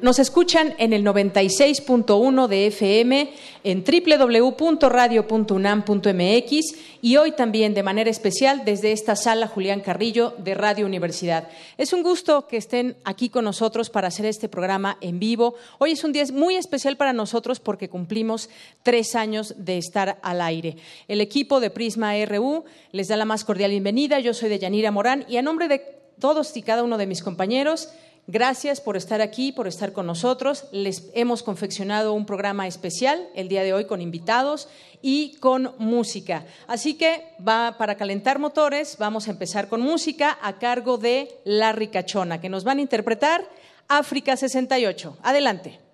Nos escuchan en el 96.1 de FM, en www.radio.unam.mx y hoy también de manera especial desde esta sala Julián Carrillo de Radio Universidad. Es un gusto que estén aquí con nosotros para hacer este programa en vivo. Hoy es un día muy especial para nosotros porque cumplimos tres años de estar al aire. El equipo de Prisma RU les da la más cordial bienvenida. Yo soy de Yanira Morán y a nombre de todos y cada uno de mis compañeros, Gracias por estar aquí, por estar con nosotros. Les hemos confeccionado un programa especial el día de hoy con invitados y con música. Así que va para calentar motores, vamos a empezar con música a cargo de La Ricachona, que nos van a interpretar África 68. Adelante.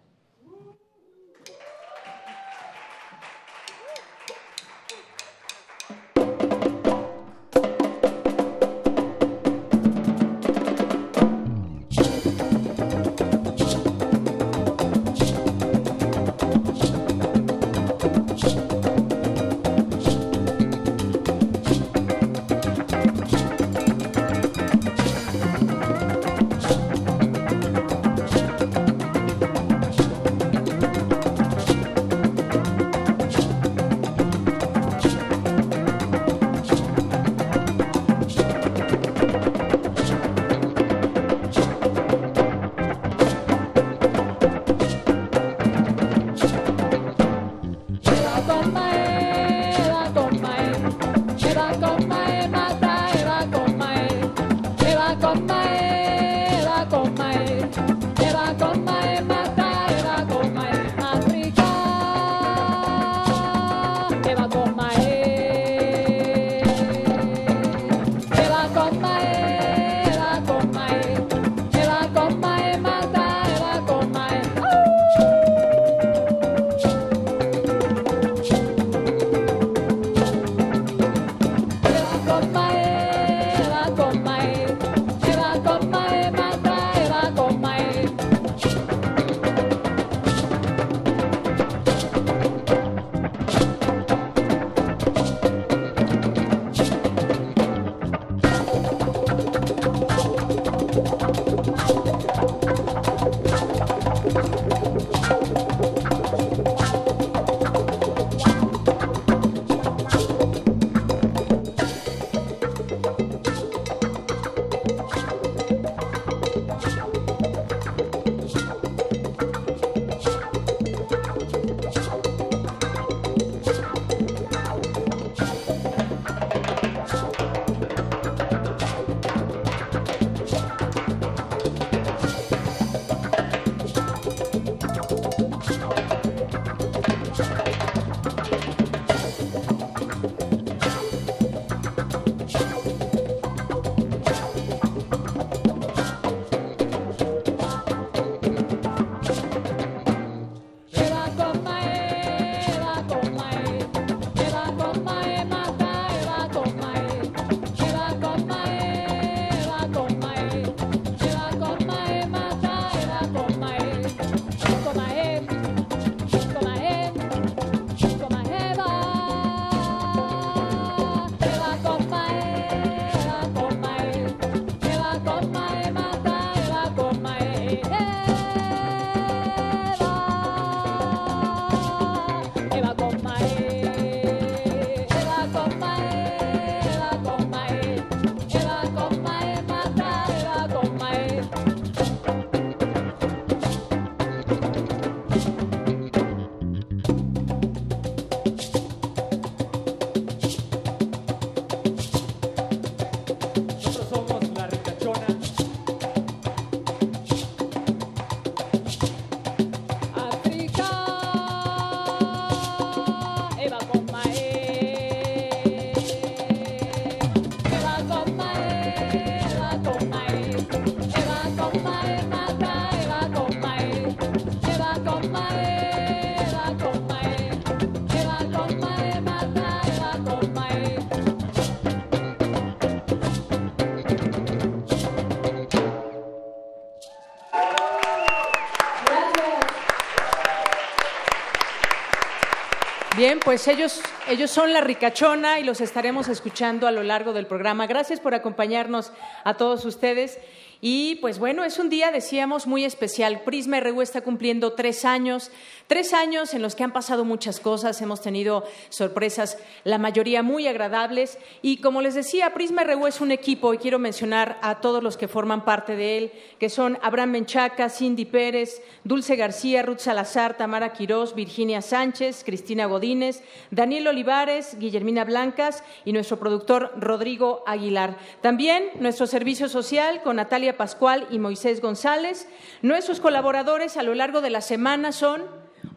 Pues ellos, ellos son la ricachona y los estaremos escuchando a lo largo del programa. Gracias por acompañarnos a todos ustedes. Y pues bueno, es un día, decíamos, muy especial. Prisma RU está cumpliendo tres años, tres años en los que han pasado muchas cosas, hemos tenido sorpresas, la mayoría muy agradables. Y como les decía, Prisma RU es un equipo y quiero mencionar a todos los que forman parte de él, que son Abraham Menchaca, Cindy Pérez, Dulce García, Ruth Salazar, Tamara Quirós, Virginia Sánchez, Cristina Godínez, Daniel Olivares, Guillermina Blancas y nuestro productor Rodrigo Aguilar. También nuestro servicio social con Natalia Pascual y Moisés González. Nuestros colaboradores a lo largo de la semana son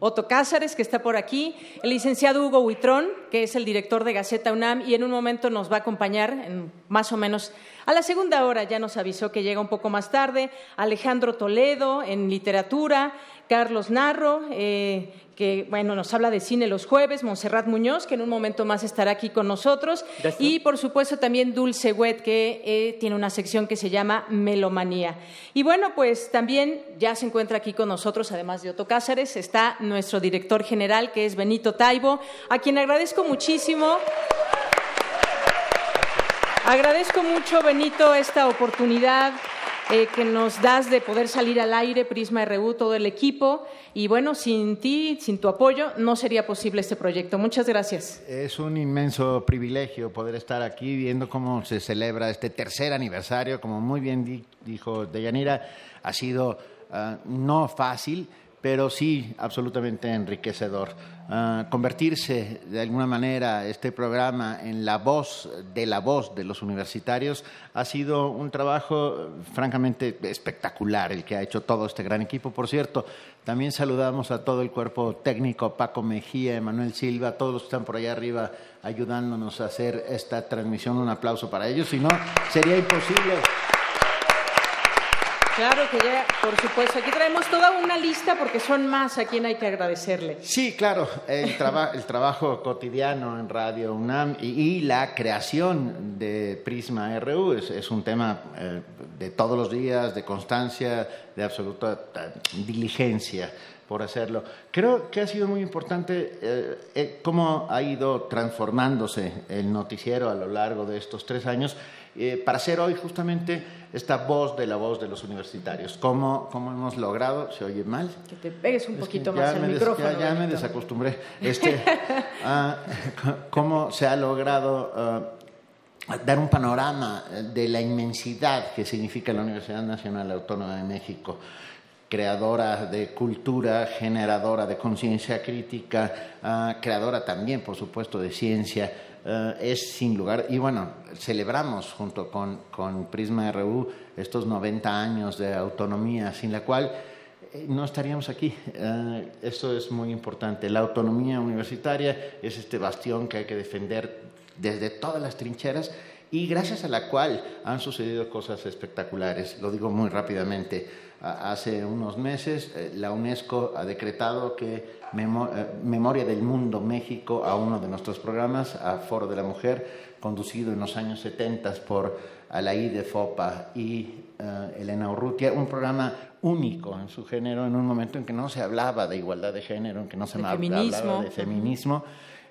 Otto Cázares, que está por aquí, el licenciado Hugo Huitrón, que es el director de Gaceta UNAM y en un momento nos va a acompañar, en más o menos a la segunda hora, ya nos avisó que llega un poco más tarde, Alejandro Toledo en literatura, Carlos Narro, eh, que bueno, nos habla de cine los jueves, Montserrat Muñoz, que en un momento más estará aquí con nosotros, y por supuesto también Dulce Wet, que eh, tiene una sección que se llama Melomanía. Y bueno, pues también ya se encuentra aquí con nosotros, además de Otto Cáceres, está nuestro director general, que es Benito Taibo, a quien agradezco muchísimo. Agradezco mucho, Benito, esta oportunidad eh, que nos das de poder salir al aire, Prisma RU, todo el equipo. Y bueno, sin ti, sin tu apoyo, no sería posible este proyecto. Muchas gracias. Es un inmenso privilegio poder estar aquí viendo cómo se celebra este tercer aniversario. Como muy bien dijo Deyanira, ha sido ah, no fácil, pero sí absolutamente enriquecedor. Ah, convertirse de alguna manera este programa en la voz de la voz de los universitarios ha sido un trabajo francamente espectacular el que ha hecho todo este gran equipo. Por cierto, también saludamos a todo el cuerpo técnico, Paco Mejía, Emanuel Silva, todos los que están por allá arriba ayudándonos a hacer esta transmisión. Un aplauso para ellos, si no, sería imposible. Claro que ya, por supuesto. Aquí traemos toda una lista porque son más a quien hay que agradecerle. Sí, claro. El, trabajo cotidiano en Radio UNAM y, la creación de Prisma RU es, un tema eh, de todos los días, de constancia, de absoluta eh, diligencia por hacerlo. Creo que ha sido muy importante eh, cómo ha ido transformándose el noticiero a lo largo de estos tres años eh, para ser hoy justamente esta voz de la voz de los universitarios. ¿Cómo, cómo hemos logrado? ¿Se oye mal? Que te pegues un poquito más al micrófono. Ya, me desacostumbré. Este, ah, ¿Cómo se ha logrado ah, dar un panorama de la inmensidad que significa la Universidad Nacional Autónoma de México? creadora de cultura, generadora de conciencia crítica, ah, creadora también, por supuesto, de ciencia, eh, es sin lugar, y bueno, celebramos junto con, con, Prisma RU estos 90 años de autonomía, sin la cual eh, no estaríamos aquí. Eh, eso es muy importante. La autonomía universitaria es este bastión que hay que defender desde todas las trincheras y gracias a la cual han sucedido cosas espectaculares. Lo digo muy rápidamente. Hace unos meses la UNESCO ha decretado que eh, Memoria del Mundo México a uno de nuestros programas, a Foro de la Mujer, conducido en los años 70 por Alaí de Fopa y eh, Elena Urrutia, un programa único en su género, en un momento en que no se hablaba de igualdad de género, en que no se hablaba de feminismo,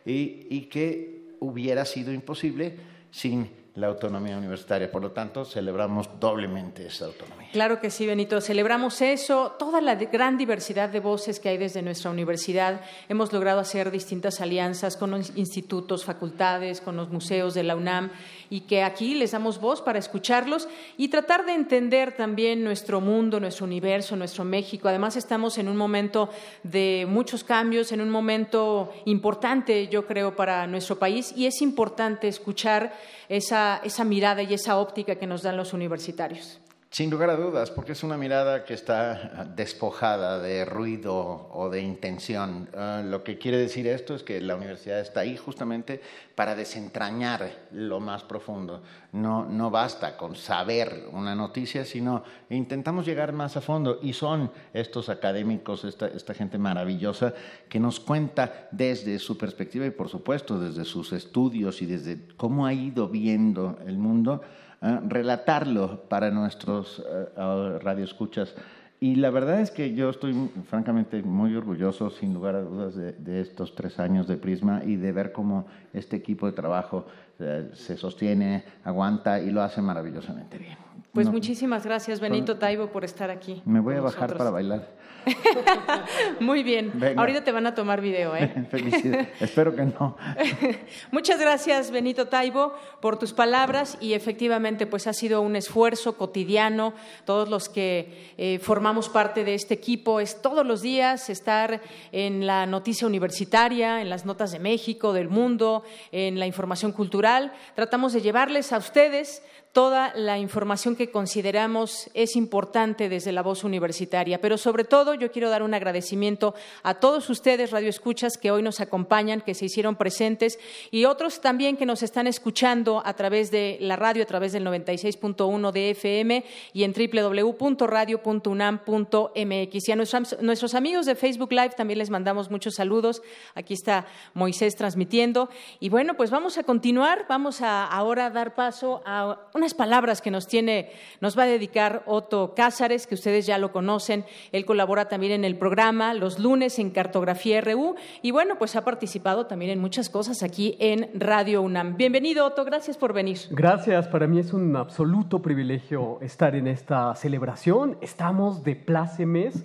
y, y que hubiera sido imposible sin la autonomía universitaria. Por lo tanto, celebramos doblemente esa autonomía. Claro que sí, Benito. Celebramos eso, toda la gran diversidad de voces que hay desde nuestra universidad. Hemos logrado hacer distintas alianzas con los institutos, facultades, con los museos de la UNAM y que aquí les damos voz para escucharlos y tratar de entender también nuestro mundo, nuestro universo, nuestro México. Además, estamos en un momento de muchos cambios, en un momento importante, yo creo, para nuestro país y es importante escuchar esa, esa mirada y esa óptica que nos dan los universitarios. Sin lugar a dudas, porque es una mirada que está despojada de ruido o de intención. Ah, lo que quiere decir esto es que la universidad está ahí justamente para desentrañar lo más profundo. No, no basta con saber una noticia, sino intentamos llegar más a fondo. Y son estos académicos, esta, esta gente maravillosa, que nos cuenta desde su perspectiva y, por supuesto, desde sus estudios y desde cómo ha ido viendo el mundo ¿eh? relatarlo para nuestros eh, radioescuchas Y la verdad es que yo estoy francamente muy orgulloso, sin lugar a dudas, de, estos tres años de Prisma y de ver cómo este equipo de trabajo eh, se sostiene, aguanta y lo hace maravillosamente bien. Pues muchísimas gracias, Benito Taibo, por estar aquí. Me voy a bajar para bailar. Muy bien. Ahorita te van a tomar video, ¿eh? Felicidades. Espero que no. Muchas gracias, Benito Taibo, por tus palabras y efectivamente, pues ha sido un esfuerzo cotidiano. Todos los que eh, formamos parte de este equipo es todos los días estar en la noticia universitaria, en las notas de México, del mundo, en la información cultural. Tratamos de llevarles a ustedes toda la información que consideramos es importante desde la voz universitaria. Pero sobre todo yo quiero dar un agradecimiento a todos ustedes, radioescuchas, que hoy nos acompañan, que se hicieron presentes y otros también que nos están escuchando a través de la radio, a través del 96.1 de FM y en www.radio.unam.mx. Y a nuestros, nuestros amigos de Facebook Live también les mandamos muchos saludos. Aquí está Moisés transmitiendo. Y bueno, pues vamos a continuar. Vamos a ahora dar paso a una palabras que nos tiene, nos va a dedicar Otto Cázares, que ustedes ya lo conocen. Él colabora también en el programa los lunes en Cartografía RU y bueno, pues ha participado también en muchas cosas aquí en Radio UNAM. Bienvenido, Otto, gracias por venir. Gracias, para mí es un absoluto privilegio estar en esta celebración. Estamos de plácemes,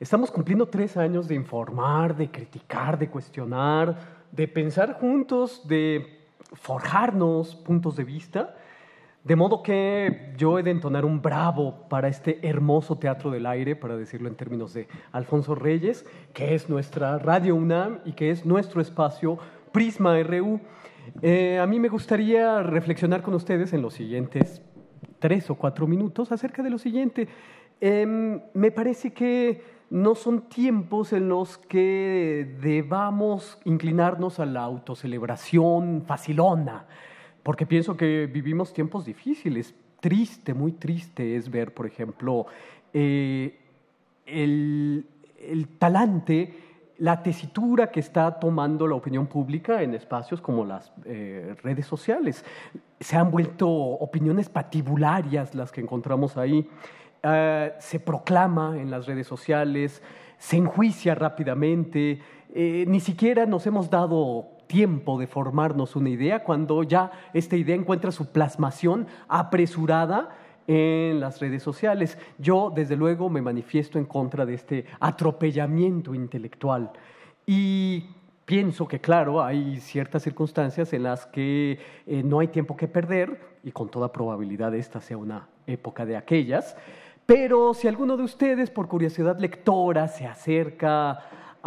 estamos cumpliendo tres años de informar, de criticar, de cuestionar, de pensar juntos, de forjarnos puntos de vista. De modo que yo he de entonar un bravo para este hermoso teatro del aire, para decirlo en términos de Alfonso Reyes, que es nuestra Radio UNAM y que es nuestro espacio Prisma RU. Eh, a mí me gustaría reflexionar con ustedes en los siguientes tres o cuatro minutos acerca de lo siguiente. Em, me parece que no son tiempos en los que debamos inclinarnos a la autocelebración facilona porque pienso que vivimos tiempos difíciles. Triste, muy triste es ver, por ejemplo, eh, el, talante, la tesitura que está tomando la opinión pública en espacios como las eh, redes sociales. Se han vuelto opiniones patibularias las que encontramos ahí. Ah, se proclama en las redes sociales, se enjuicia rápidamente, eh, ni siquiera nos hemos dado tiempo de formarnos una idea cuando ya esta idea encuentra su plasmación apresurada en las redes sociales. Yo, desde luego, me manifiesto en contra de este atropellamiento intelectual y pienso que, claro, hay ciertas circunstancias en las que eh, no hay tiempo que perder y con toda probabilidad esta sea una época de aquellas. Pero si alguno de ustedes, por curiosidad lectora, se acerca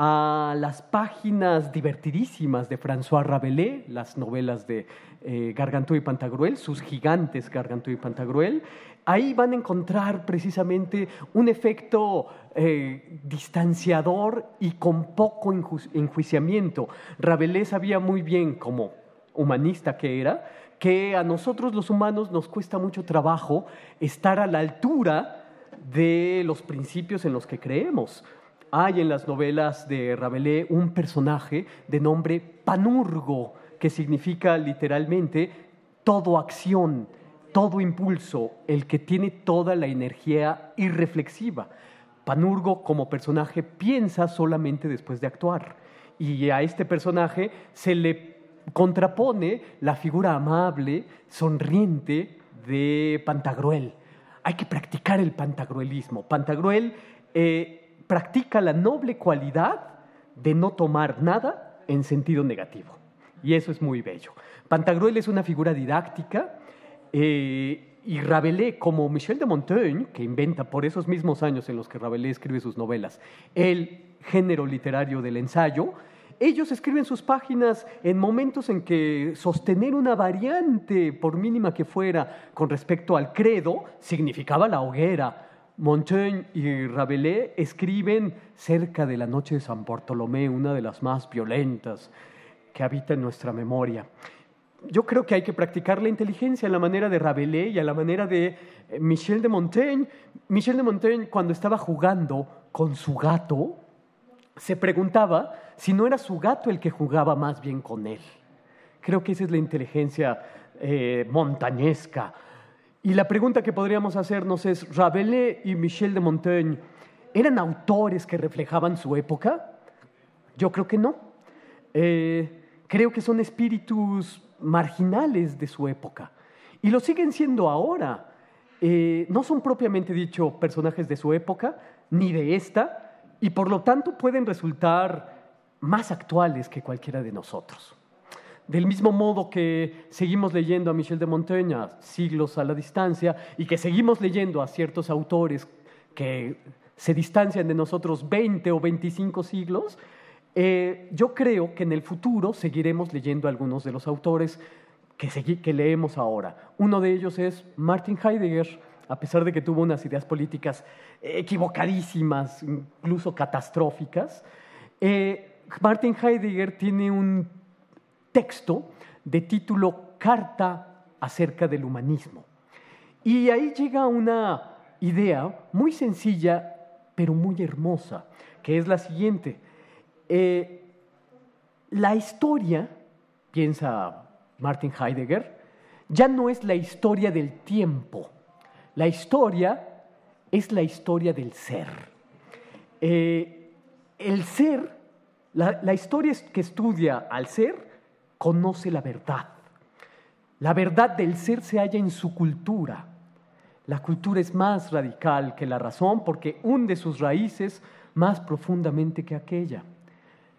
a las páginas divertidísimas de François Rabelais, las novelas de eh, Gargantúa y Pantagruel, sus gigantes Gargantúa y Pantagruel. Ahí van a encontrar precisamente un efecto eh, distanciador y con poco enjuiciamiento. Rabelais sabía muy bien, como humanista que era, que a nosotros los humanos nos cuesta mucho trabajo estar a la altura de los principios en los que creemos hay en las novelas de Rabelais un personaje de nombre Panurgo, que significa literalmente todo acción, todo impulso, el que tiene toda la energía irreflexiva. Panurgo como personaje piensa solamente después de actuar y a este personaje se le contrapone la figura amable, sonriente de Pantagruel. Hay que practicar el pantagruelismo. Pantagruel eh, practica la noble cualidad de no tomar nada en sentido negativo. Y eso es muy bello. Pantagruel es una figura didáctica eh, y Rabelais, como Michel de Montaigne, que inventa por esos mismos años en los que Rabelais escribe sus novelas, el género literario del ensayo, ellos escriben sus páginas en momentos en que sostener una variante, por mínima que fuera, con respecto al credo, significaba la hoguera, Montaigne y Rabelais escriben cerca de la noche de San Bartolomé, una de las más violentas que habita en nuestra memoria. Yo creo que hay que practicar la inteligencia a la manera de Rabelais y a la manera de eh, Michel de Montaigne. Michel de Montaigne, cuando estaba jugando con su gato, se preguntaba si no era su gato el que jugaba más bien con él. Creo que esa es la inteligencia eh, montañesca y la pregunta que podríamos hacernos es, Rabelais y Michel de Montaigne ¿Eran autores que reflejaban su época? Yo creo que no. Eh, creo que son espíritus marginales de su época. Y lo siguen siendo ahora. Eh, no son propiamente dicho personajes de su época, ni de esta, y por lo tanto pueden resultar más actuales que cualquiera de nosotros. Del mismo modo que seguimos leyendo a Michel de Montaigne siglos a la distancia y que seguimos leyendo a ciertos autores que se distancian de nosotros 20 o 25 siglos, eh, yo creo que en el futuro seguiremos leyendo algunos de los autores que, que leemos ahora. Uno de ellos es Martin Heidegger, a pesar de que tuvo unas ideas políticas equivocadísimas, incluso catastróficas. Eh, Martin Heidegger tiene un texto de título Carta acerca del humanismo. Y ahí llega una idea muy sencilla, pero muy hermosa, que es la siguiente. Eh, la historia, piensa Martin Heidegger, ya no es la historia del tiempo. La historia es la historia del ser. Eh, el ser, la, la historia que estudia al ser, conoce la verdad. La verdad del ser se halla en su cultura. La cultura es más radical que la razón porque hunde sus raíces más profundamente que aquella.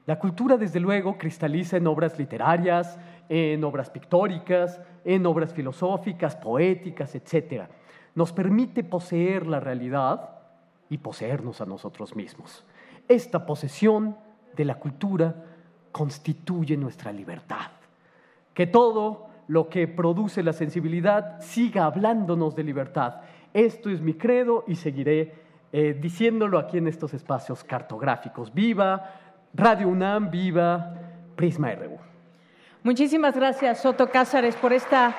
La cultura, desde luego, cristaliza en obras literarias, en obras pictóricas, en obras filosóficas, poéticas, etc. Nos permite poseer la realidad y poseernos a nosotros mismos. Esta posesión de la cultura constituye nuestra libertad. Que todo lo que produce la sensibilidad siga hablándonos de libertad. Esto es mi credo y seguiré eh, diciéndolo aquí en estos espacios cartográficos. Viva Radio UNAM, viva Prisma RU. Muchísimas gracias, Soto Cázares, por esta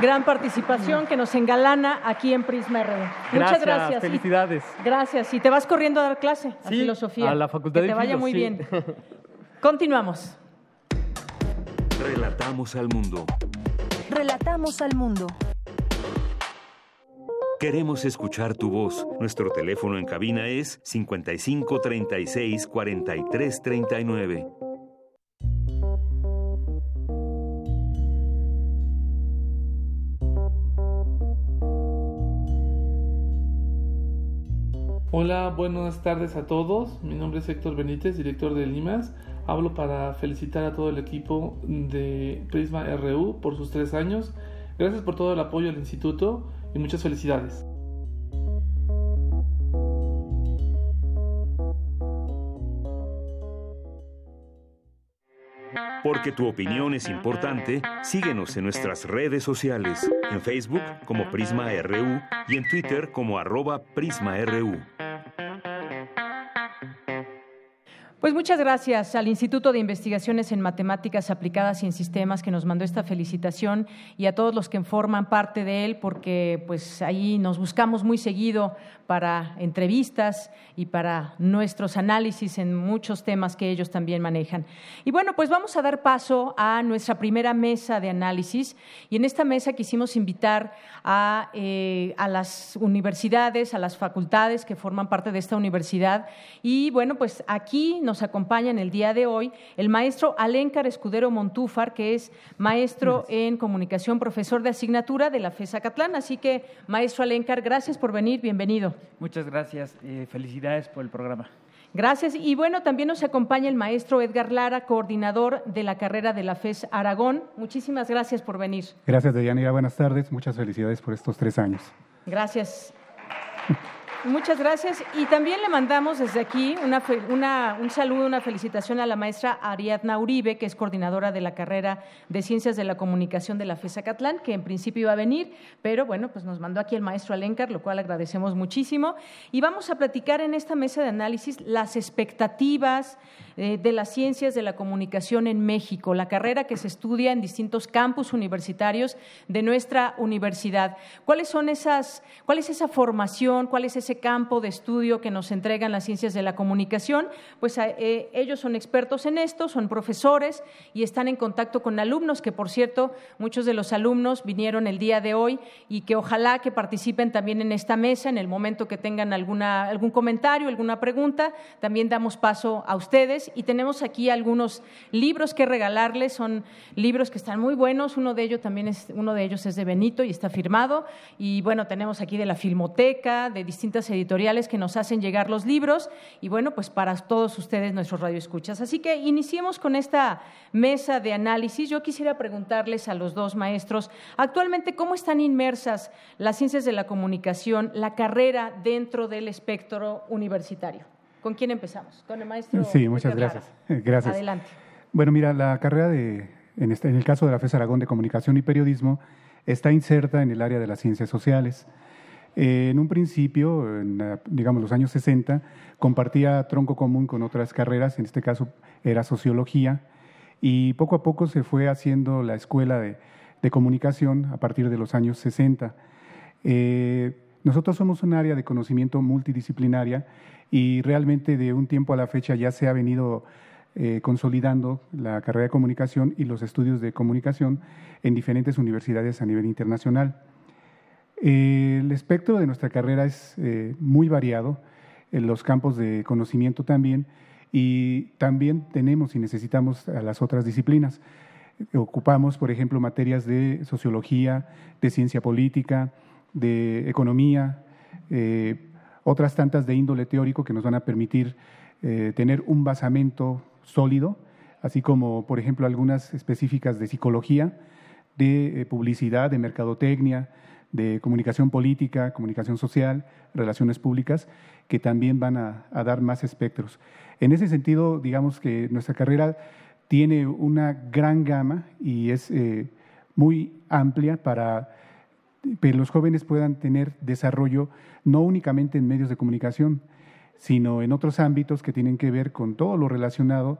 gran participación que nos engalana aquí en Prisma RU. Muchas gracias. Felicidades. gracias. Y te vas corriendo a dar clase a filosofía. A la facultad que te vaya muy bien. Continuamos. Relatamos al mundo. Relatamos al mundo. Queremos escuchar tu voz. Nuestro teléfono en cabina es 55 36 43 39. Hola, buenas tardes a todos. Mi nombre es Héctor Benítez, director de Limas. Hablo para felicitar a todo el equipo de Prisma RU por sus tres años. Gracias por todo el apoyo al instituto y muchas felicidades. Porque tu opinión es importante, síguenos en nuestras redes sociales, en Facebook como Prisma RU y en Twitter como arroba PrismaRU. Pues muchas gracias al Instituto de Investigaciones en Matemáticas Aplicadas y en Sistemas que nos mandó esta felicitación y a todos los que forman parte de él porque pues ahí nos buscamos muy seguido para entrevistas y para nuestros análisis en muchos temas que ellos también manejan. Y bueno, pues vamos a dar paso a nuestra primera mesa de análisis y en esta mesa quisimos invitar a, eh, a las universidades, a las facultades que forman parte de esta universidad y bueno, pues aquí nos acompaña en el día de hoy el maestro Alencar Escudero Montúfar, que es maestro en comunicación, profesor de asignatura de la FESA Catlán. Así que, maestro Alencar, gracias por venir, bienvenido. Muchas gracias, eh, felicidades por el programa. Gracias. Y bueno, también nos acompaña el maestro Edgar Lara, coordinador de la carrera de la FES Aragón. Muchísimas gracias por venir. Gracias, Deyanira. Buenas tardes. Muchas felicidades por estos tres años. Gracias. Muchas gracias. Y también le mandamos desde aquí un saludo, una felicitación a la maestra Ariadna Uribe, que es coordinadora de la carrera de Ciencias de la Comunicación de la FESA Catlán, que en principio iba a venir, pero bueno, pues nos mandó aquí el maestro Alencar, lo cual agradecemos muchísimo. Y vamos a platicar en esta mesa de análisis las expectativas, eh, de las ciencias de la comunicación en México, la carrera que se estudia en distintos campus universitarios de nuestra universidad. ¿Cuáles son esas, cuál es esa formación, cuál es ese campo de estudio que nos entregan las ciencias de la comunicación? Pues eh, ellos son expertos en esto, son profesores y están en contacto con alumnos, que por cierto, muchos de los alumnos vinieron el día de hoy y que ojalá que participen también en esta mesa en el momento que tengan alguna, algún comentario, alguna pregunta. También damos paso a ustedes y tenemos aquí algunos libros que regalarles. Son libros que están muy buenos. Uno de ellos también es, uno de ellos es de Benito y está firmado. Y bueno, tenemos aquí de la Filmoteca, de distintas editoriales que nos hacen llegar los libros. Y bueno, pues para todos ustedes nuestros radioescuchas. Así que iniciemos con esta mesa de análisis. Yo quisiera preguntarles a los dos maestros, actualmente, ¿cómo están inmersas las ciencias de la comunicación, la carrera dentro del espectro universitario? ¿Con quién empezamos? Con el maestro. Sí, muchas gracias. Gracias. Adelante. Bueno, mira, la carrera de, en, este, en el caso de la FES Aragón de Comunicación y Periodismo, está inserta en el área de las ciencias sociales. Eh, en un principio, en, digamos los años 60, compartía tronco común con otras carreras, en este caso era sociología, y poco a poco se fue haciendo la escuela de, comunicación a partir de los años 60. Eh, nosotros somos un área de conocimiento multidisciplinaria y realmente de un tiempo a la fecha ya se ha venido eh, consolidando la carrera de comunicación y los estudios de comunicación en diferentes universidades a nivel internacional. el espectro de nuestra carrera es eh, muy variado, en los campos de conocimiento también, y también tenemos y necesitamos a las otras disciplinas. Ocupamos, por ejemplo, materias de sociología, de ciencia política, de economía, eh, otras tantas de índole teórico que nos van a permitir eh, tener un basamento sólido, así como, por ejemplo, algunas específicas de psicología, de eh, publicidad, de mercadotecnia, de comunicación política, comunicación social, relaciones públicas, que también van a dar más espectros. En ese sentido, digamos que nuestra carrera tiene una gran gama y es eh, muy amplia para que los jóvenes puedan tener desarrollo no únicamente en medios de comunicación, sino en otros ámbitos que tienen que ver con todo lo relacionado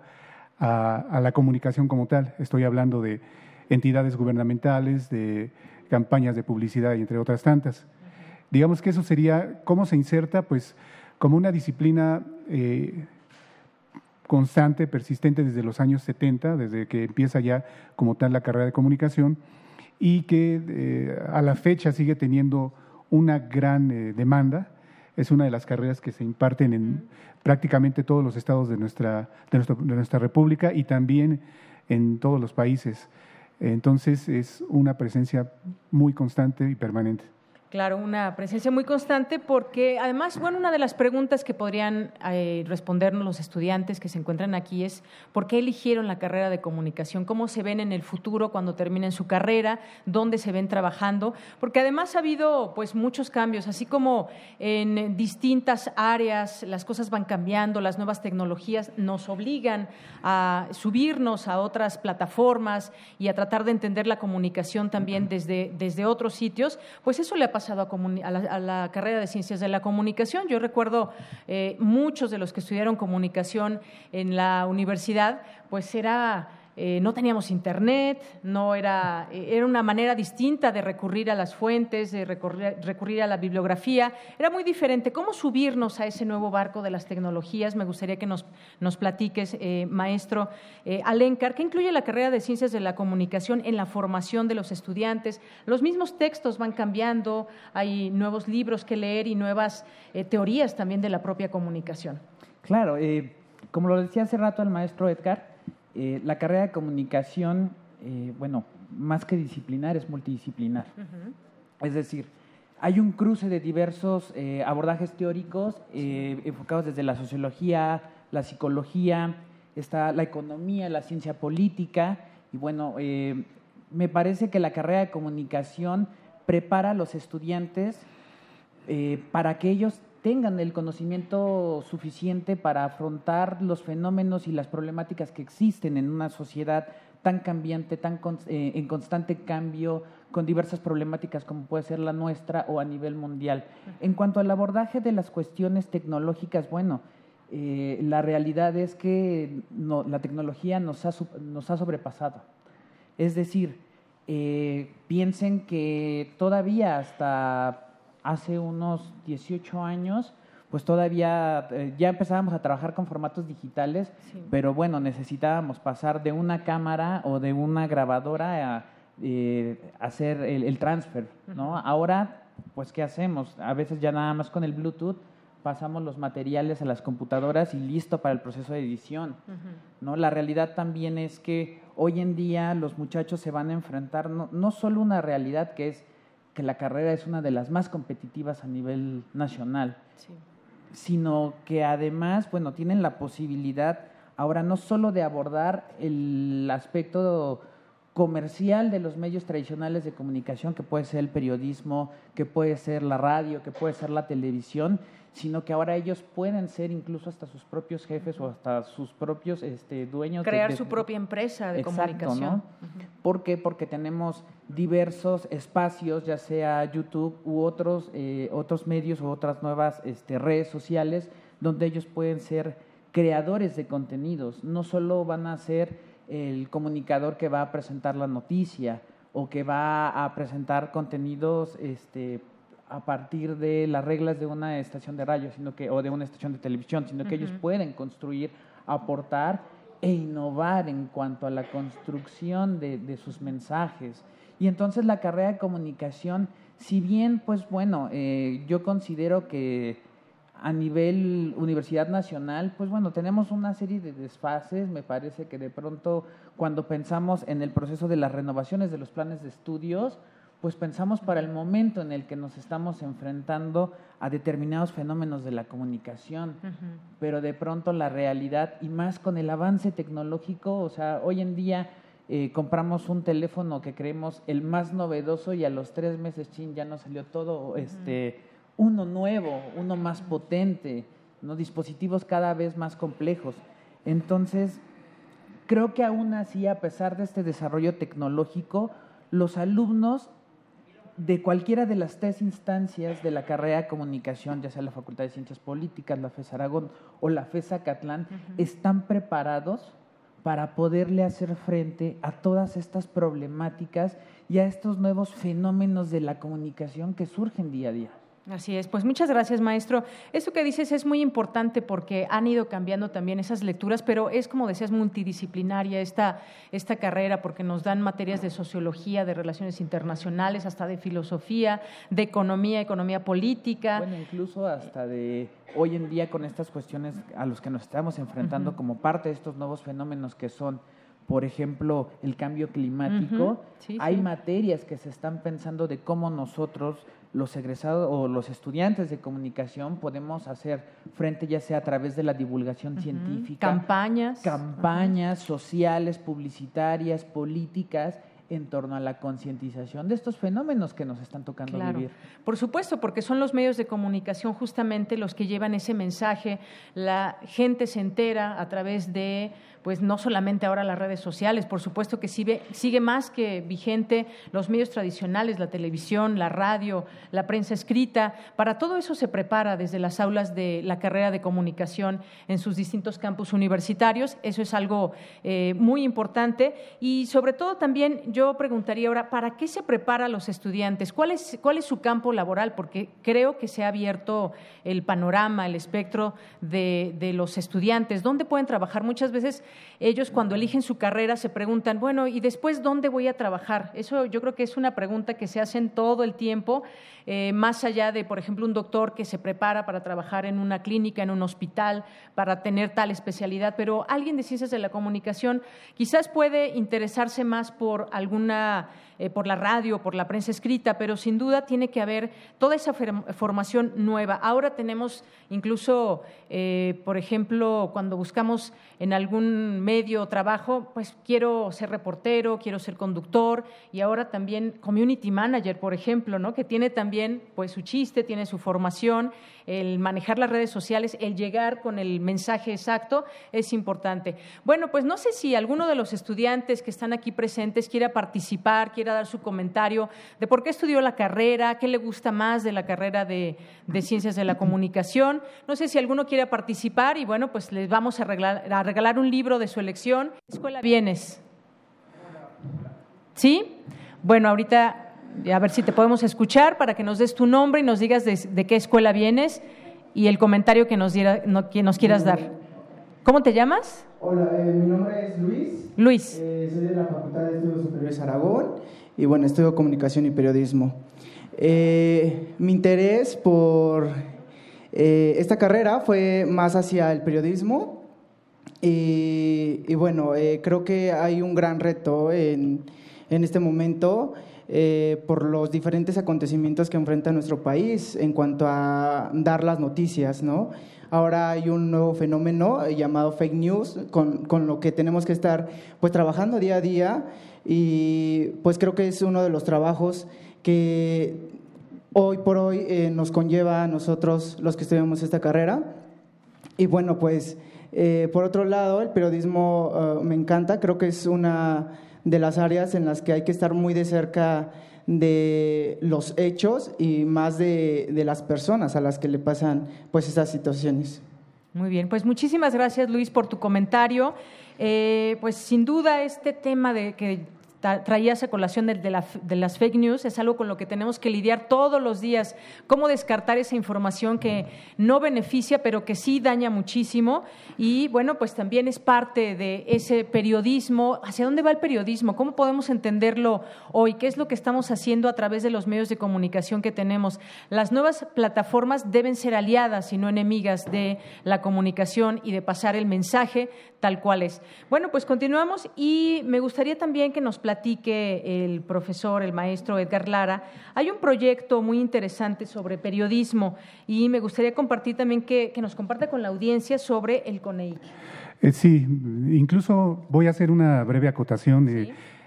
a, la comunicación como tal. Estoy hablando de entidades gubernamentales, de campañas de publicidad y entre otras tantas. Digamos que eso sería, ¿cómo se inserta? Pues como una disciplina eh, constante, persistente desde los años 70, desde que empieza ya como tal la carrera de comunicación, y que eh, a la fecha sigue teniendo una gran eh, demanda. Es una de las carreras que se imparten en prácticamente todos los estados de nuestra, de, de nuestra república y también en todos los países. Entonces es una presencia muy constante y permanente. Claro, una presencia muy constante porque además, bueno, una de las preguntas que podrían eh, respondernos los estudiantes que se encuentran aquí es ¿por qué eligieron la carrera de comunicación? ¿Cómo se ven en el futuro cuando terminen su carrera? ¿Dónde se ven trabajando? Porque además ha habido pues muchos cambios, así como en distintas áreas las cosas van cambiando, las nuevas tecnologías nos obligan a subirnos a otras plataformas y a tratar de entender la comunicación también desde, desde otros sitios, pues eso le ha pasado a, la, carrera de ciencias de la comunicación. Yo recuerdo eh, muchos de los que estudiaron comunicación en la universidad, pues era eh, no teníamos internet, no era, eh, era una manera distinta de recurrir a las fuentes, de recurrir, a la bibliografía, era muy diferente. ¿Cómo subirnos a ese nuevo barco de las tecnologías? Me gustaría que nos, nos platiques, eh, maestro Alencar, ¿qué incluye la carrera de Ciencias de la Comunicación en la formación de los estudiantes? Los mismos textos van cambiando, hay nuevos libros que leer y nuevas teorías también de la propia comunicación. Claro, como lo decía hace rato el maestro Edgar, eh, la carrera de comunicación, eh, bueno, más que disciplinar, es multidisciplinar. Es decir, hay un cruce de diversos eh, abordajes teóricos enfocados desde la sociología, la psicología, está la economía, la ciencia política, y bueno, me parece que la carrera de comunicación prepara a los estudiantes para que ellos tengan el conocimiento suficiente para afrontar los fenómenos y las problemáticas que existen en una sociedad tan cambiante, tan eh, en constante cambio, con diversas problemáticas como puede ser la nuestra o a nivel mundial. En cuanto al abordaje de las cuestiones tecnológicas, bueno, eh, la realidad es que la tecnología nos ha, nos ha sobrepasado. Es decir, eh, piensen que todavía hasta hace unos 18 años, pues todavía eh, ya empezábamos a trabajar con formatos digitales, pero bueno, necesitábamos pasar de una cámara o de una grabadora a hacer el, transfer, ¿no? Ahora, pues, ¿qué hacemos? A veces ya nada más con el Bluetooth pasamos los materiales a las computadoras y listo para el proceso de edición. ¿no? La realidad también es que hoy en día los muchachos se van a enfrentar no, no solo una realidad que es que la carrera es una de las más competitivas a nivel nacional, sino que además, bueno, tienen la posibilidad ahora no solo de abordar el aspecto comercial de los medios tradicionales de comunicación, que puede ser el periodismo, que puede ser la radio, que puede ser la televisión, sino que ahora ellos pueden ser incluso hasta sus propios jefes o hasta sus propios este, dueños. Crear su propia empresa de comunicación. ¿no? ¿Por qué? Porque tenemos diversos espacios, ya sea YouTube u otros, eh, otros medios u otras nuevas este, redes sociales, donde ellos pueden ser creadores de contenidos. No solo van a ser el comunicador que va a presentar la noticia o que va a presentar contenidos este, a partir de las reglas de una estación de radio sino que, o de una estación de televisión, sino que ellos pueden construir, aportar e innovar en cuanto a la construcción de, de, sus mensajes. Y entonces la carrera de comunicación, si bien, pues bueno, eh, yo considero que a nivel Universidad Nacional, pues bueno, tenemos una serie de desfases. Me parece que de pronto cuando pensamos en el proceso de las renovaciones de los planes de estudios, pues pensamos para el momento en el que nos estamos enfrentando a determinados fenómenos de la comunicación, pero de pronto la realidad, y más con el avance tecnológico, o sea, hoy en día eh, compramos un teléfono que creemos el más novedoso y a los tres meses, chin, ya nos salió todo, este, uno nuevo, uno más potente, ¿no? dispositivos cada vez más complejos. Entonces, creo que aún así, a pesar de este desarrollo tecnológico, los alumnos de cualquiera de las tres instancias de la carrera de comunicación, ya sea la Facultad de Ciencias Políticas, la FES Aragón o la FES Acatlán, están preparados para poderle hacer frente a todas estas problemáticas y a estos nuevos fenómenos de la comunicación que surgen día a día. Así es, pues muchas gracias, maestro. Eso que dices es muy importante porque han ido cambiando también esas lecturas, pero es como decías, multidisciplinaria esta, esta carrera porque nos dan materias de sociología, de relaciones internacionales, hasta de filosofía, de economía, economía política. Bueno, incluso hasta de hoy en día con estas cuestiones a los que nos estamos enfrentando como parte de estos nuevos fenómenos que son por ejemplo, el cambio climático, hay materias que se están pensando de cómo nosotros los egresados o los estudiantes de comunicación podemos hacer frente ya sea a través de la divulgación científica, campañas, campañas sociales, publicitarias, políticas en torno a la concientización de estos fenómenos que nos están tocando vivir. Por supuesto, porque son los medios de comunicación justamente los que llevan ese mensaje, la gente se entera a través de pues no solamente ahora las redes sociales, por supuesto que sigue, sigue más que vigente los medios tradicionales, la televisión, la radio, la prensa escrita. Para todo eso se prepara desde las aulas de la carrera de comunicación en sus distintos campus universitarios. Eso es algo eh, muy importante. Y sobre todo también yo preguntaría ahora, ¿para qué se prepara a los estudiantes? ¿Cuál es, ¿Cuál es su campo laboral? Porque creo que se ha abierto el panorama, el espectro de, de los estudiantes. ¿Dónde pueden trabajar? Muchas veces ellos cuando eligen su carrera se preguntan, bueno, ¿y después dónde voy a trabajar? Eso yo creo que es una pregunta que se hacen todo el tiempo, eh, más allá de, por ejemplo, un doctor que se prepara para trabajar en una clínica, en un hospital, para tener tal especialidad, pero alguien de ciencias de la comunicación quizás puede interesarse más por alguna eh, por la radio, por la prensa escrita, pero sin duda tiene que haber toda esa formación nueva. Ahora tenemos incluso, eh, por ejemplo, cuando buscamos en algún medio trabajo, pues quiero ser reportero, quiero ser conductor y ahora también community manager, por ejemplo, ¿no? que tiene también pues su chiste, tiene su formación, el manejar las redes sociales, el llegar con el mensaje exacto es importante. Bueno, pues no sé si alguno de los estudiantes que están aquí presentes quiera participar, quiera quiera dar su comentario de por qué estudió la carrera, qué le gusta más de la carrera de, Ciencias de la Comunicación. No sé si alguno quiere participar y bueno, pues les vamos a regalar, un libro de su elección. ¿Qué escuela vienes? ¿Sí? Bueno, ahorita a ver si te podemos escuchar para que nos des tu nombre y nos digas de, qué escuela vienes y el comentario que nos, diera, que nos quieras dar. ¿Cómo te llamas? Hola, eh, mi nombre es Luis. Luis. Eh, soy de la Facultad de Estudios Superiores Aragón y bueno, estudio comunicación y periodismo. Eh, mi interés por esta carrera fue más hacia el periodismo y, y bueno, creo que hay un gran reto en, en este momento eh, por los diferentes acontecimientos que enfrenta nuestro país en cuanto a dar las noticias, ¿no? Ahora hay un nuevo fenómeno eh, llamado fake news, con, con, lo que tenemos que estar pues trabajando día a día y pues creo que es uno de los trabajos que hoy por hoy eh, nos conlleva a nosotros los que estudiamos esta carrera. Y bueno, pues por otro lado, el periodismo me encanta, creo que es una de las áreas en las que hay que estar muy de cerca de los hechos y más de, las personas a las que le pasan pues estas situaciones. Muy bien, pues muchísimas gracias Luis por tu comentario. Eh, pues sin duda este tema de que traías a colación de, de, las fake news, es algo con lo que tenemos que lidiar todos los días, cómo descartar esa información que no beneficia, pero que sí daña muchísimo. Y bueno, pues también es parte de ese periodismo. ¿Hacia dónde va el periodismo? ¿Cómo podemos entenderlo hoy? ¿Qué es lo que estamos haciendo a través de los medios de comunicación que tenemos? Las nuevas plataformas deben ser aliadas y no enemigas de la comunicación y de pasar el mensaje tal cual es. Bueno, pues continuamos y me gustaría también que nos platique el profesor, el maestro Edgar Lara. Hay un proyecto muy interesante sobre periodismo y me gustaría compartir también que, nos comparta con la audiencia sobre el CONEIC. Eh, sí, incluso voy a hacer una breve acotación.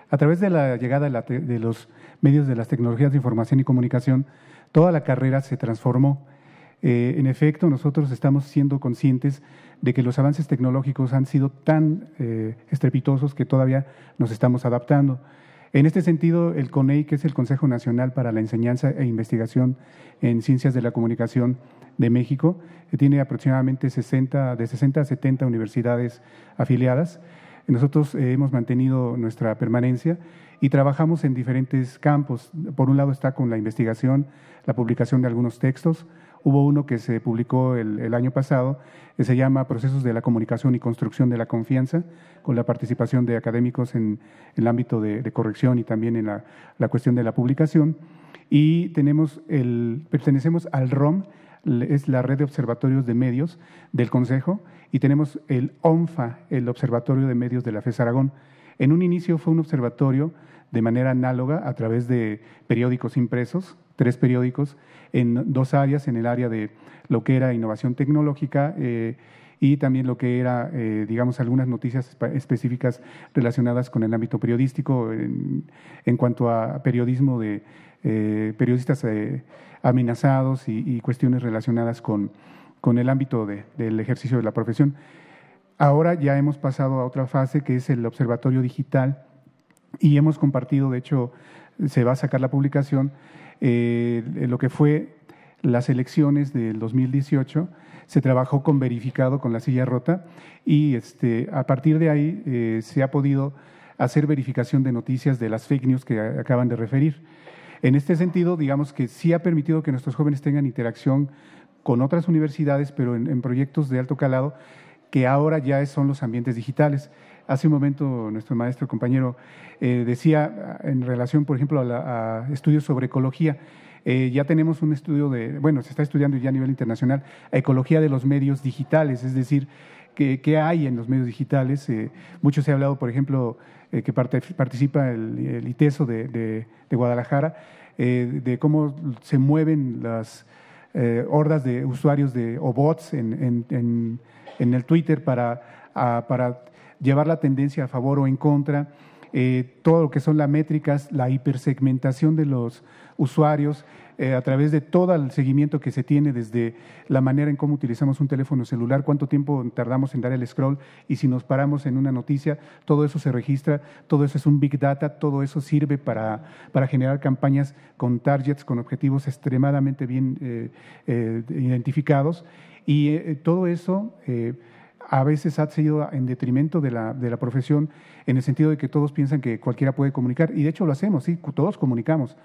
a través de la llegada de los medios de las tecnologías de información y comunicación, toda la carrera se transformó. Eh, en efecto, nosotros estamos siendo conscientes de que los avances tecnológicos han sido tan eh, estrepitosos que todavía nos estamos adaptando. En este sentido, el CONEI, que es el Consejo Nacional para la Enseñanza e Investigación en Ciencias de la Comunicación de México, eh, tiene aproximadamente 60, de 60 a 70 universidades afiliadas. Nosotros hemos mantenido nuestra permanencia y trabajamos en diferentes campos. Por un lado está con la investigación, la publicación de algunos textos, Hubo uno que se publicó el, año pasado, que se llama Procesos de la Comunicación y Construcción de la Confianza, con la participación de académicos en, el ámbito de, corrección y también en la, cuestión de la publicación. Y tenemos el, pertenecemos al ROM, es la red de observatorios de medios del Consejo, y tenemos el ONFA, el Observatorio de Medios de la FES Aragón. En un inicio fue un observatorio de manera análoga a través de periódicos impresos, tres periódicos, en dos áreas, en el área de lo que era innovación tecnológica eh, y también lo que era, eh, digamos, algunas noticias específicas relacionadas con el ámbito periodístico en, cuanto a periodismo de eh, periodistas amenazados y, cuestiones relacionadas con, con el ámbito del ejercicio de la profesión. Ahora ya hemos pasado a otra fase que es el observatorio digital y hemos compartido, de hecho, se va a sacar la publicación eh, lo que fue las elecciones del 2018, se trabajó con verificado con la silla rota y este, a partir de ahí eh, se ha podido hacer verificación de noticias de las fake news que acaban de referir. En este sentido, digamos que sí ha permitido que nuestros jóvenes tengan interacción con otras universidades, pero en, proyectos de alto calado, que ahora ya son los ambientes digitales. Hace un momento nuestro maestro compañero eh, decía en relación, por ejemplo, a, estudios sobre ecología. Eh, ya tenemos un estudio de, bueno, se está estudiando ya a nivel internacional, ecología de los medios digitales, es decir, qué, hay en los medios digitales. Eh, mucho se ha hablado, por ejemplo, que participa el, ITESO de, Guadalajara, de cómo se mueven las hordas de usuarios de, o bots en, el Twitter para llevar la tendencia a favor o en contra. eh, todo lo que son las métricas, la hipersegmentación de los usuarios, eh, a través de todo el seguimiento que se tiene desde la manera en cómo utilizamos un teléfono celular, cuánto tiempo tardamos en dar el scroll y si nos paramos en una noticia, todo eso se registra, todo eso es un big data, todo eso sirve para, para generar campañas con targets, con objetivos extremadamente bien eh, identificados y todo eso a veces ha sido en detrimento de la, de la profesión en el sentido de que todos piensan que cualquiera puede comunicar y de hecho lo hacemos, sí, todos comunicamos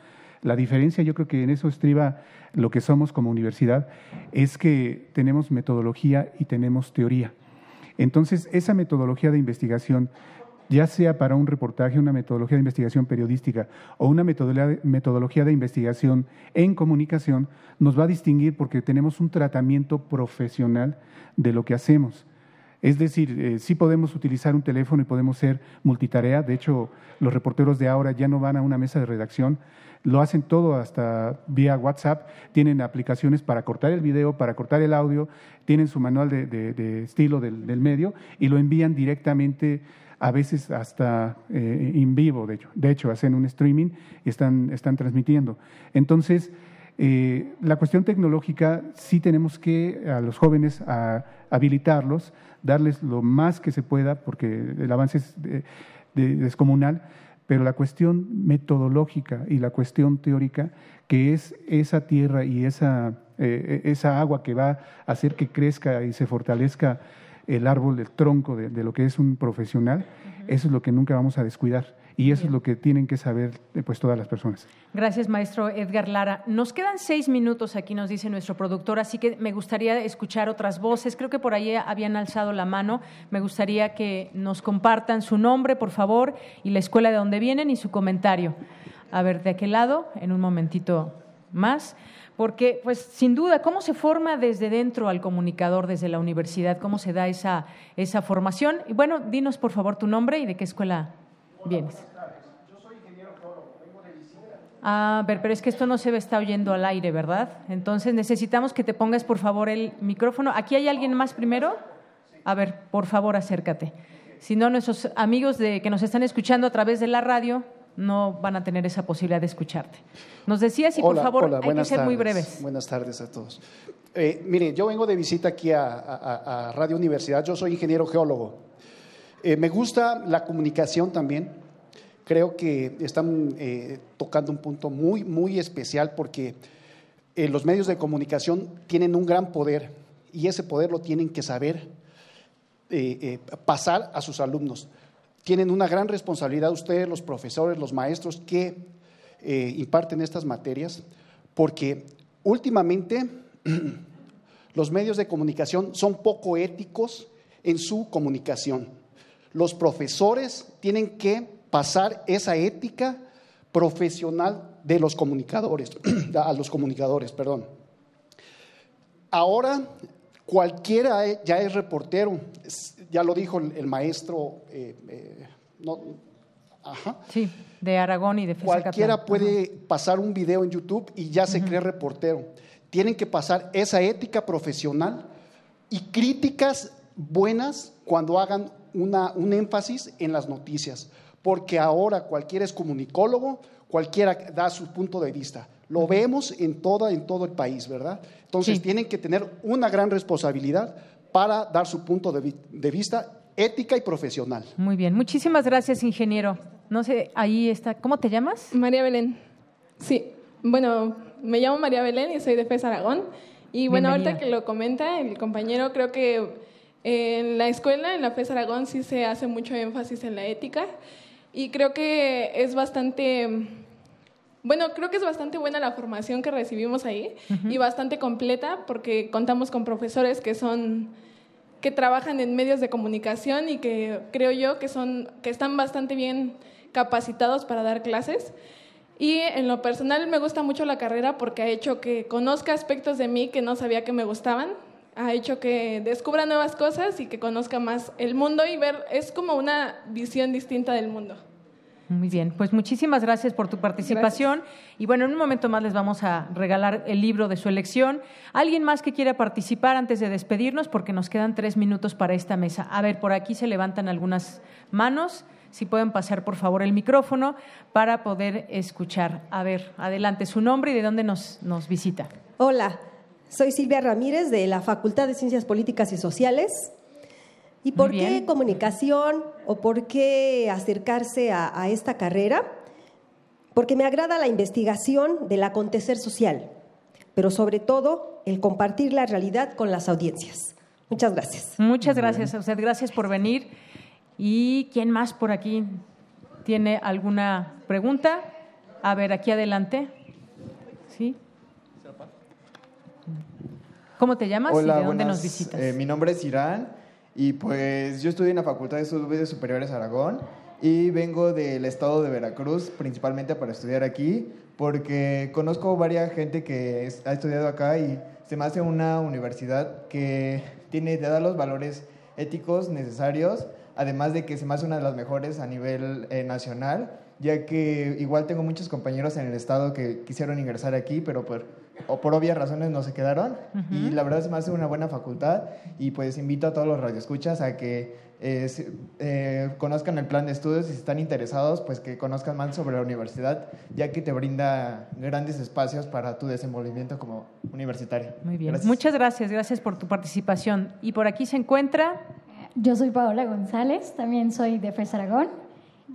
la diferencia, yo creo que en eso estriba lo que somos como universidad, es que tenemos metodología y tenemos teoría. Entonces, esa metodología de investigación, ya sea para un reportaje, una metodología de investigación periodística o una metodología de investigación en comunicación, nos va a distinguir porque tenemos un tratamiento profesional de lo que hacemos. Es decir, eh, sí podemos utilizar un teléfono y podemos ser multitarea. De hecho, los reporteros de ahora ya no van a una mesa de redacción, lo hacen todo hasta vía WhatsApp, tienen aplicaciones para cortar el video, para cortar el audio, tienen su manual de, estilo del, medio y lo envían directamente a veces hasta eh, en vivo, de hecho. De hecho, hacen un streaming y están, están transmitiendo. Entonces, eh, la cuestión tecnológica sí tenemos que a los jóvenes a, habilitarlos, darles lo más que se pueda, porque el avance es descomunal, pero la cuestión metodológica y la cuestión teórica, que es esa tierra y esa, eh, esa agua que va a hacer que crezca y se fortalezca el árbol, el tronco de, lo que es un profesional, eso es lo que nunca vamos a descuidar. Y eso es lo que tienen que saber eh, pues, todas las personas. Gracias, maestro Edgar Lara. Nos quedan seis minutos aquí, nos dice nuestro productor, así que me gustaría escuchar otras voces. Creo que por ahí habían alzado la mano. Me gustaría que nos compartan su nombre, por favor, y la escuela de donde vienen y su comentario. A ver, de aquel lado, en un momentito más porque pues sin duda, ¿cómo se forma desde dentro al comunicador desde la universidad? ¿Cómo se da esa, esa formación? Y bueno, dinos por favor tu nombre y de qué escuela vienes. Yo soy ingeniero vengo de visita. Ah, a ver, pero es que esto no se está oyendo al aire, ¿verdad? Entonces necesitamos que te pongas por favor el micrófono. ¿Aquí hay alguien más primero? A ver, por favor, acércate. Si no, nuestros amigos de, que nos están escuchando a través de la radio no van a tener esa posibilidad de escucharte. Nos decías y por favor hay que ser muy breves. Buenas tardes a todos. Eh, mire, yo vengo de visita aquí a, Radio Universidad. Yo soy ingeniero geólogo. Eh, me gusta la comunicación también. Creo que están eh, tocando un punto muy, muy especial porque los medios de comunicación tienen un gran poder y ese poder lo tienen que saber pasar a sus alumnos tienen una gran responsabilidad ustedes, los profesores, los maestros que eh, imparten estas materias, porque últimamente los medios de comunicación son poco éticos en su comunicación. Los profesores tienen que pasar esa ética profesional de los comunicadores, a los comunicadores, perdón. Ahora cualquiera ya es reportero, ya lo dijo el, maestro. Eh, eh, sí, de Aragón y de Cualquiera puede pasar un video en YouTube y ya se cree reportero. Tienen que pasar esa ética profesional y críticas buenas cuando hagan una, un énfasis en las noticias, porque ahora cualquiera es comunicólogo, cualquiera da su punto de vista. Lo vemos en, toda, en todo el país, ¿verdad? Entonces tienen que tener una gran responsabilidad para dar su punto de, vista ética y profesional. Muy bien, muchísimas gracias, ingeniero. No sé, ahí está. ¿Cómo te llamas? María Belén. Sí, bueno, me llamo María Belén y soy de FES Aragón. Y bueno, ahorita que lo comenta el compañero, creo que en la escuela, en la FES Aragón, sí se hace mucho énfasis en la ética. Y creo que es bastante bueno, creo que es bastante buena la formación que recibimos ahí y bastante completa porque contamos con profesores que son que trabajan en medios de comunicación y que creo yo que son que están bastante bien capacitados para dar clases. Y en lo personal me gusta mucho la carrera porque ha hecho que conozca aspectos de mí que no sabía que me gustaban, ha hecho que descubra nuevas cosas y que conozca más el mundo y ver es como una visión distinta del mundo. Muy bien, pues muchísimas gracias por tu participación. Y bueno, en un momento más les vamos a regalar el libro de su elección. ¿Alguien más que quiera participar antes de despedirnos? Porque nos quedan tres minutos para esta mesa. A ver, por aquí se levantan algunas manos. Si pueden pasar, por favor, el micrófono para poder escuchar. A ver, adelante, su nombre y de dónde nos, nos visita. Hola, soy Silvia Ramírez de la Facultad de Ciencias Políticas y Sociales. ¿Y por qué comunicación o por qué acercarse a, esta carrera? Porque me agrada la investigación del acontecer social, pero sobre todo el compartir la realidad con las audiencias. Muchas gracias. Muchas gracias a usted, gracias por venir. ¿Y quién más por aquí tiene alguna pregunta? A ver, aquí adelante. ¿Cómo te llamas y de dónde nos visitas? Eh, mi nombre es Irán y pues yo estudio en la Facultad de Estudios Superiores Aragón y vengo del estado de Veracruz principalmente para estudiar aquí porque conozco varias gente que ha estudiado acá y se me hace una universidad que tiene, te da los valores éticos necesarios, además de que se me hace una de las mejores a nivel eh, nacional, ya que igual tengo muchos compañeros en el estado que quisieron ingresar aquí, pero por o por obvias razones no se quedaron. Y la verdad es me hace una buena facultad y pues invito a todos los radioescuchas a que eh, eh, conozcan el plan de estudios y si están interesados, pues que conozcan más sobre la universidad, ya que te brinda grandes espacios para tu desenvolvimiento como universitario. Muy bien. Muchas gracias, gracias por tu participación. Y por aquí se encuentra... Yo soy Paola González, también soy de FES Aragón.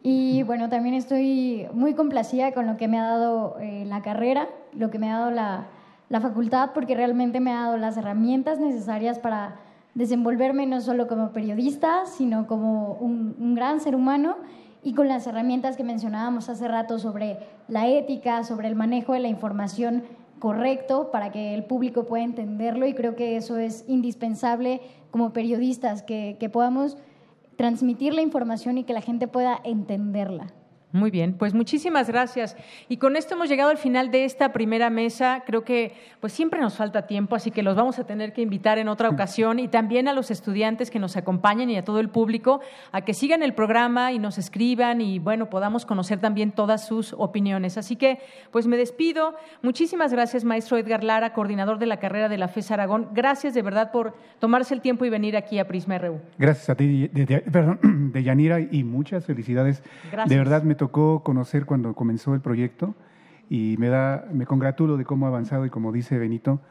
Y bueno, también estoy muy complacida con lo que me ha dado eh, la carrera, lo que me ha dado la, la, facultad, porque realmente me ha dado las herramientas necesarias para desenvolverme no solo como periodista, sino como un, un gran ser humano. Y con las herramientas que mencionábamos hace rato sobre la ética, sobre el manejo de la información correcto para que el público pueda entenderlo y creo que eso es indispensable como periodistas, que, que podamos transmitir la información y que la gente pueda entenderla. Muy bien, pues muchísimas gracias. Y con esto hemos llegado al final de esta primera mesa. Creo que pues siempre nos falta tiempo, así que los vamos a tener que invitar en otra ocasión y también a los estudiantes que nos acompañen y a todo el público a que sigan el programa y nos escriban y bueno, podamos conocer también todas sus opiniones. Así que pues me despido. Muchísimas gracias, maestro Edgar Lara, coordinador de la carrera de la FES Aragón. Gracias de verdad por tomarse el tiempo y venir aquí a Prisma RU. Gracias a ti, de, perdón, de Yanira, y muchas felicidades. Gracias. De verdad me tocó conocer cuando comenzó el proyecto y me, da, me congratulo de cómo ha avanzado y como dice Benito,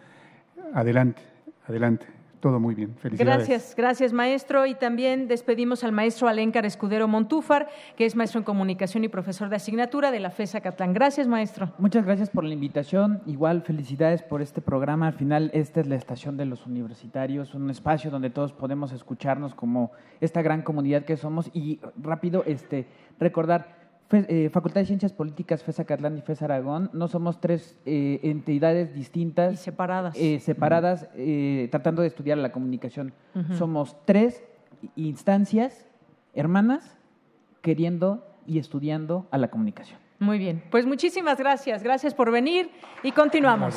adelante, adelante. Todo muy bien. Felicidades. Gracias, gracias maestro. Y también despedimos al maestro Alencar Escudero Montúfar, que es maestro en comunicación y profesor de asignatura de la FESA Catlán. Gracias, maestro. Muchas gracias por la invitación. Igual, felicidades por este programa. Al final, esta es la estación de los universitarios, un espacio donde todos podemos escucharnos como esta gran comunidad que somos. Y rápido, este, recordar, eh, Facultad de Ciencias Políticas, FES Acatlán y FES Aragón, no somos tres eh, entidades distintas. Y separadas. Eh, separadas, tratando de estudiar la comunicación. Somos tres instancias hermanas queriendo y estudiando a la comunicación. Muy bien, pues muchísimas gracias. Gracias por venir y continuamos.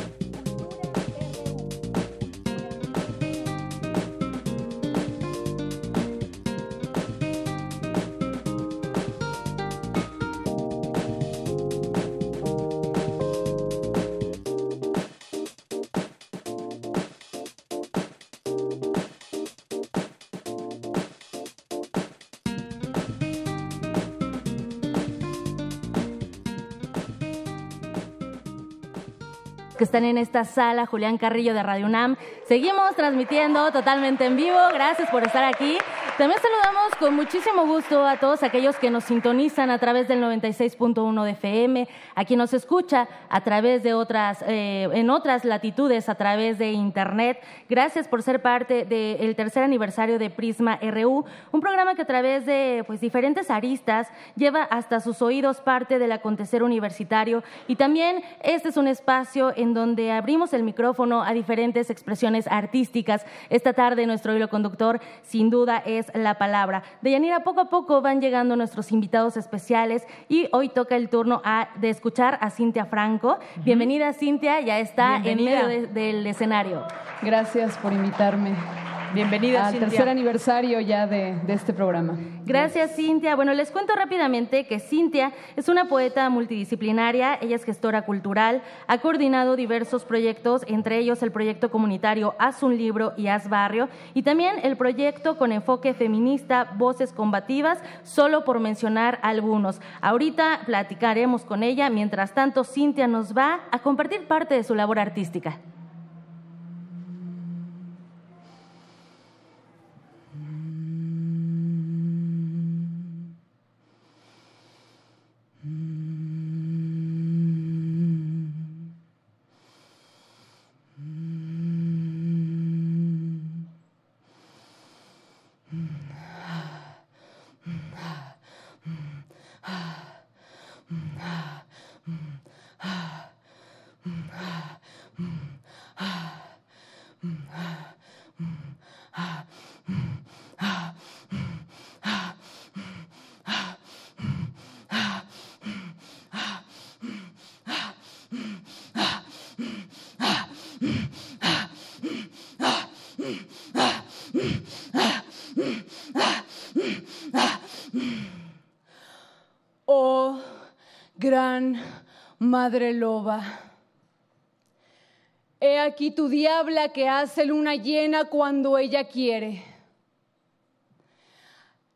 Que están en esta sala, Julián Carrillo de Radio UNAM. Seguimos transmitiendo totalmente en vivo. Gracias por estar aquí. También saludamos con muchísimo gusto a todos aquellos que nos sintonizan a través del 96.1 de FM, a quien nos escucha a través de otras, eh, en otras latitudes, a través de Internet. Gracias por ser parte del tercer aniversario de Prisma RU, un programa que a través de pues, diferentes aristas lleva hasta sus oídos parte del acontecer universitario y también este es un espacio en donde abrimos el micrófono a diferentes expresiones artísticas. Esta tarde nuestro hilo conductor sin duda es la palabra. Deyanira, poco a poco van llegando nuestros invitados especiales y hoy toca el turno de escuchar a Cintia Franco. Bienvenida, Cintia, ya está en medio del escenario. Gracias por invitarme. Bienvenida, al tercer aniversario ya de, este programa. Gracias, Cintia. Bueno, les cuento rápidamente que Cintia es una poeta multidisciplinaria, ella es gestora cultural, ha coordinado diversos proyectos, entre ellos el proyecto comunitario Haz un libro y Haz barrio, y también el proyecto con enfoque feminista Voces Combativas, solo por mencionar algunos. Ahorita platicaremos con ella, mientras tanto Cintia nos va a compartir parte de su labor artística. Madre loba. He aquí tu diabla que hace luna llena cuando ella quiere.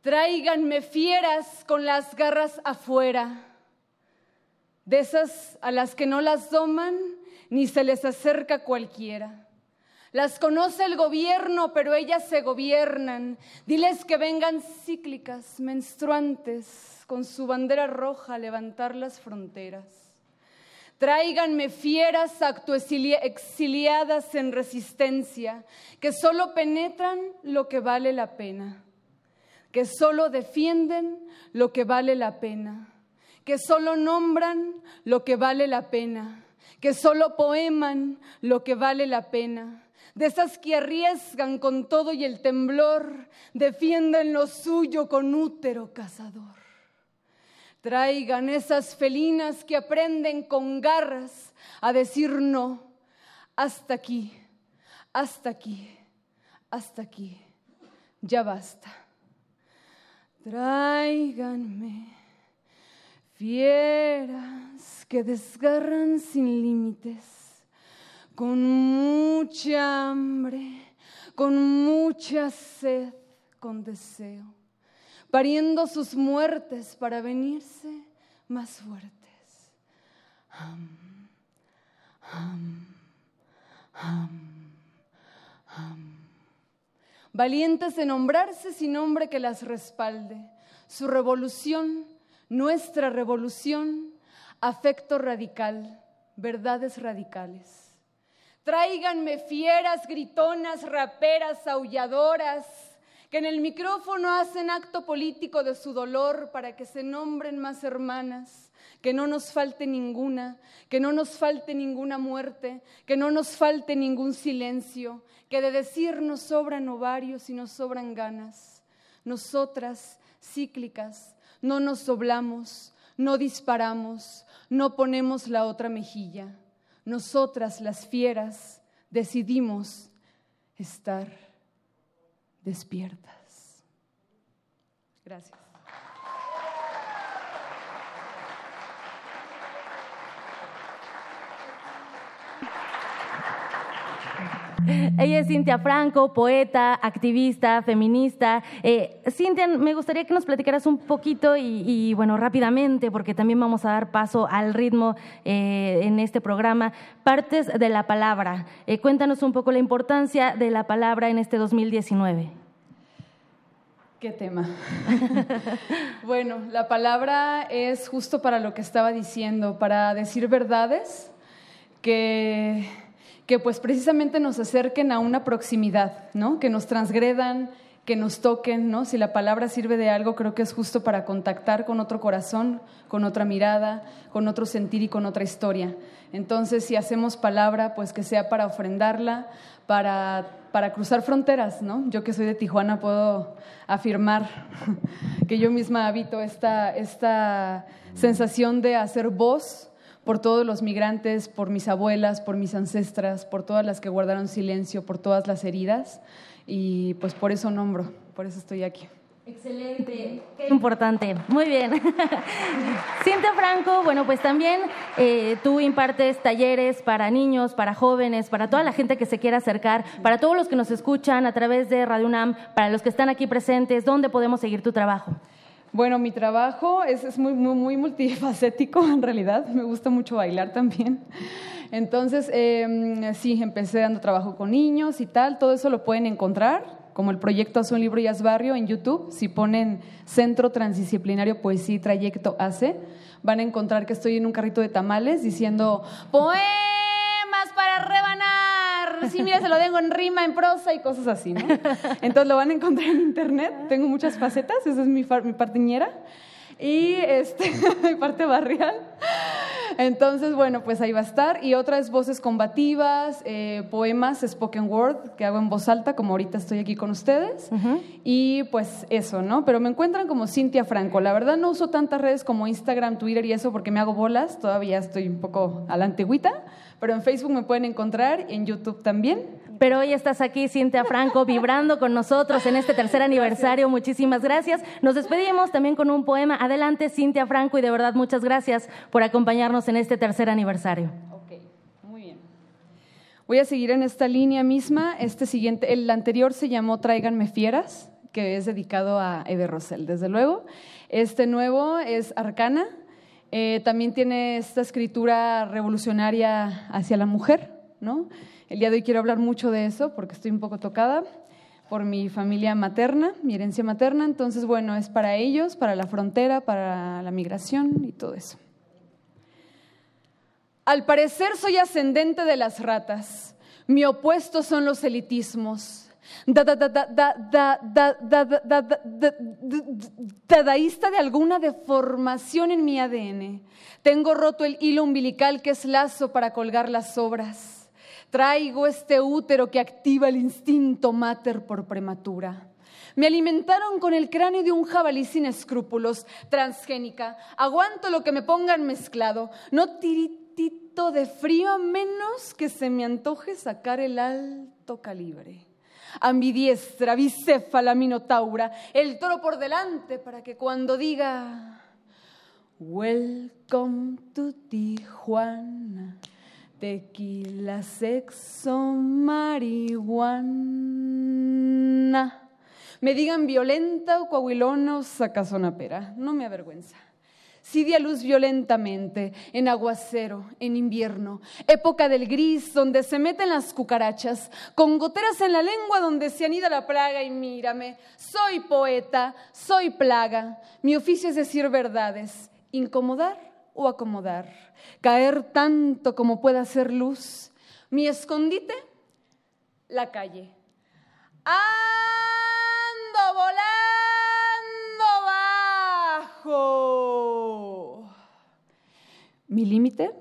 Tráiganme fieras con las garras afuera, de esas a las que no las doman ni se les acerca cualquiera. Las conoce el gobierno, pero ellas se gobiernan. Diles que vengan cíclicas, menstruantes, con su bandera roja a levantar las fronteras. Tráiganme fieras exiliadas en resistencia, que solo penetran lo que vale la pena, que solo defienden lo que vale la pena, que solo nombran lo que vale la pena, que solo poeman lo que vale la pena. De esas que arriesgan con todo y el temblor, defienden lo suyo con útero cazador. Traigan esas felinas que aprenden con garras a decir no, hasta aquí, hasta aquí, hasta aquí, ya basta. Tráiganme fieras que desgarran sin límites, con mucha hambre, con mucha sed, con deseo pariendo sus muertes para venirse más fuertes. Valientes de nombrarse sin nombre que las respalde. Su revolución, nuestra revolución, afecto radical, verdades radicales. Tráiganme fieras, gritonas, raperas, aulladoras, que en el micrófono hacen acto político de su dolor para que se nombren más hermanas, que no nos falte ninguna, que no nos falte ninguna muerte, que no nos falte ningún silencio, que de decir nos sobran ovarios y nos sobran ganas. Nosotras, cíclicas, no nos doblamos, no disparamos, no ponemos la otra mejilla. Nosotras, las fieras, decidimos estar despiertas. Gracias. Ella es Cintia Franco, poeta, activista, feminista. Eh, Cintia, me gustaría que nos platicaras un poquito y, bueno, rápidamente, porque también vamos a dar paso al ritmo eh, en este programa, partes de la palabra. Eh, cuéntanos un poco la importancia de la palabra en este 2019. ¿Qué tema? bueno, la palabra es justo para lo que estaba diciendo, para decir verdades que que pues precisamente nos acerquen a una proximidad, ¿no? que nos transgredan, que nos toquen, ¿no? Si la palabra sirve de algo, creo que es justo para contactar con otro corazón, con otra mirada, con otro sentir y con otra historia. Entonces, si hacemos palabra, pues que sea para ofrendarla, para, para cruzar fronteras, ¿no? Yo que soy de Tijuana puedo afirmar que yo misma habito esta, esta sensación de hacer voz por todos los migrantes, por mis abuelas, por mis ancestras, por todas las que guardaron silencio, por todas las heridas y pues por eso nombro, por eso estoy aquí. Excelente, qué importante. Muy bien. Cintia Franco, bueno, pues también eh, tú impartes talleres para niños, para jóvenes, para toda la gente que se quiera acercar, para todos los que nos escuchan a través de Radio UNAM, para los que están aquí presentes, ¿dónde podemos seguir tu trabajo? Bueno, mi trabajo es, es muy, muy, multifacético en realidad. Me gusta mucho bailar también. Entonces, eh, sí, empecé dando trabajo con niños y tal. Todo eso lo pueden encontrar, como el proyecto Haz un libro y haz barrio en YouTube. Si ponen Centro Transdisciplinario Poesía y Trayecto ACE, van a encontrar que estoy en un carrito de tamales diciendo poemas para rebanar. Sí, mira, se lo tengo en rima, en prosa y cosas así, ¿no? Entonces lo van a encontrar en internet. Tengo muchas facetas, esa es mi, mi partiñera y este, mi parte barrial. Entonces, bueno, pues ahí va a estar. Y otra es voces combativas, eh, poemas, spoken word, que hago en voz alta, como ahorita estoy aquí con ustedes. Y pues eso, ¿no? Pero me encuentran como Cintia Franco. La verdad no uso tantas redes como Instagram, Twitter y eso porque me hago bolas. Todavía estoy un poco a la antigüita. Pero en Facebook me pueden encontrar, en YouTube también. Pero hoy estás aquí, Cintia Franco, vibrando con nosotros en este tercer aniversario. Muchísimas gracias. Nos despedimos también con un poema. Adelante, Cintia Franco, y de verdad muchas gracias por acompañarnos en este tercer aniversario. Ok, muy bien. Voy a seguir en esta línea misma. Este siguiente, el anterior se llamó Tráiganme Fieras, que es dedicado a Eve Rosell, desde luego. Este nuevo es Arcana. Eh, también tiene esta escritura revolucionaria hacia la mujer, ¿no? El día de hoy quiero hablar mucho de eso porque estoy un poco tocada por mi familia materna, mi herencia materna. Entonces, bueno, es para ellos, para la frontera, para la migración y todo eso. Al parecer soy ascendente de las ratas. Mi opuesto son los elitismos. Dadaísta de alguna deformación en mi ADN. Tengo roto el hilo umbilical que es lazo para colgar las obras. Traigo este útero que activa el instinto mater por prematura. Me alimentaron con el cráneo de un jabalí sin escrúpulos, transgénica. Aguanto lo que me pongan mezclado. No tiritito de frío a menos que se me antoje sacar el alto calibre. Ambidiestra, bicéfala, minotaura, el toro por delante para que cuando diga Welcome to Tijuana Tequila, sexo, marihuana. Me digan violenta o coahuilona o pera, no me avergüenza. Si di luz violentamente, en aguacero, en invierno, época del gris, donde se meten las cucarachas, con goteras en la lengua donde se anida la plaga y mírame, soy poeta, soy plaga, mi oficio es decir verdades, incomodar o acomodar caer tanto como pueda ser luz. Mi escondite, la calle. Ando volando bajo. Mi límite,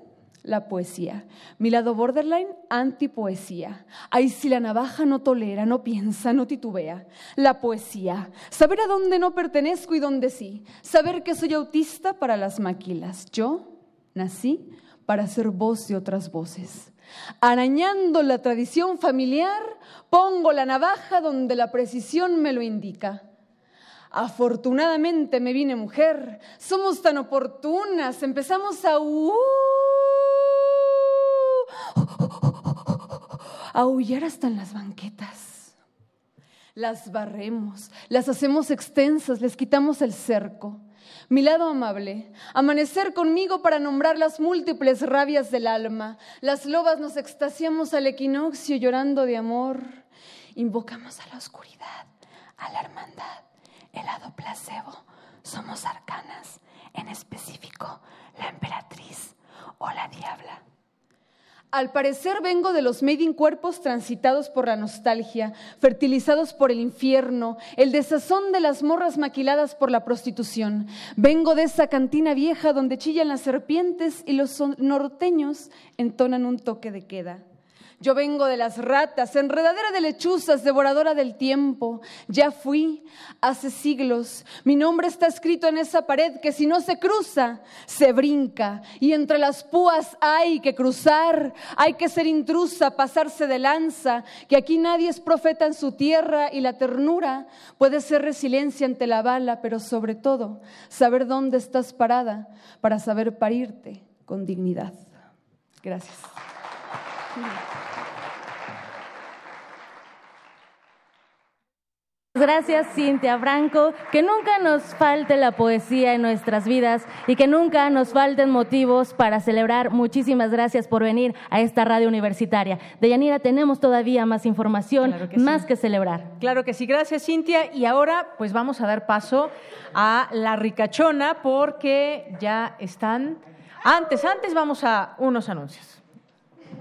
la poesía. Mi lado borderline, antipoesía. Ay, si la navaja no tolera, no piensa, no titubea. La poesía. Saber a dónde no pertenezco y dónde sí. Saber que soy autista para las maquilas. Yo Nací para ser voz de otras voces. Arañando la tradición familiar, pongo la navaja donde la precisión me lo indica. Afortunadamente me vine mujer, somos tan oportunas, empezamos a... Uh, aullar hasta en las banquetas. Las barremos, las hacemos extensas, les quitamos el cerco mi lado amable, amanecer conmigo para nombrar las múltiples rabias del alma. Las lobas nos extasiamos al equinoccio llorando de amor. Invocamos a la oscuridad, a la hermandad, el lado placebo. Somos arcanas, en específico la emperatriz o la diabla. Al parecer vengo de los made in cuerpos transitados por la nostalgia, fertilizados por el infierno, el desazón de las morras maquiladas por la prostitución. Vengo de esa cantina vieja donde chillan las serpientes y los norteños entonan un toque de queda. Yo vengo de las ratas, enredadera de lechuzas, devoradora del tiempo. Ya fui hace siglos. Mi nombre está escrito en esa pared que si no se cruza, se brinca. Y entre las púas hay que cruzar, hay que ser intrusa, pasarse de lanza, que aquí nadie es profeta en su tierra y la ternura puede ser resiliencia ante la bala, pero sobre todo saber dónde estás parada para saber parirte con dignidad. Gracias. Gracias, Cintia Franco. Que nunca nos falte la poesía en nuestras vidas y que nunca nos falten motivos para celebrar. Muchísimas gracias por venir a esta radio universitaria. Deyanira, tenemos todavía más información, más que celebrar. Claro que sí. Gracias, Cintia. Y ahora, pues vamos a dar paso a la ricachona porque ya están. Antes, antes vamos a unos anuncios.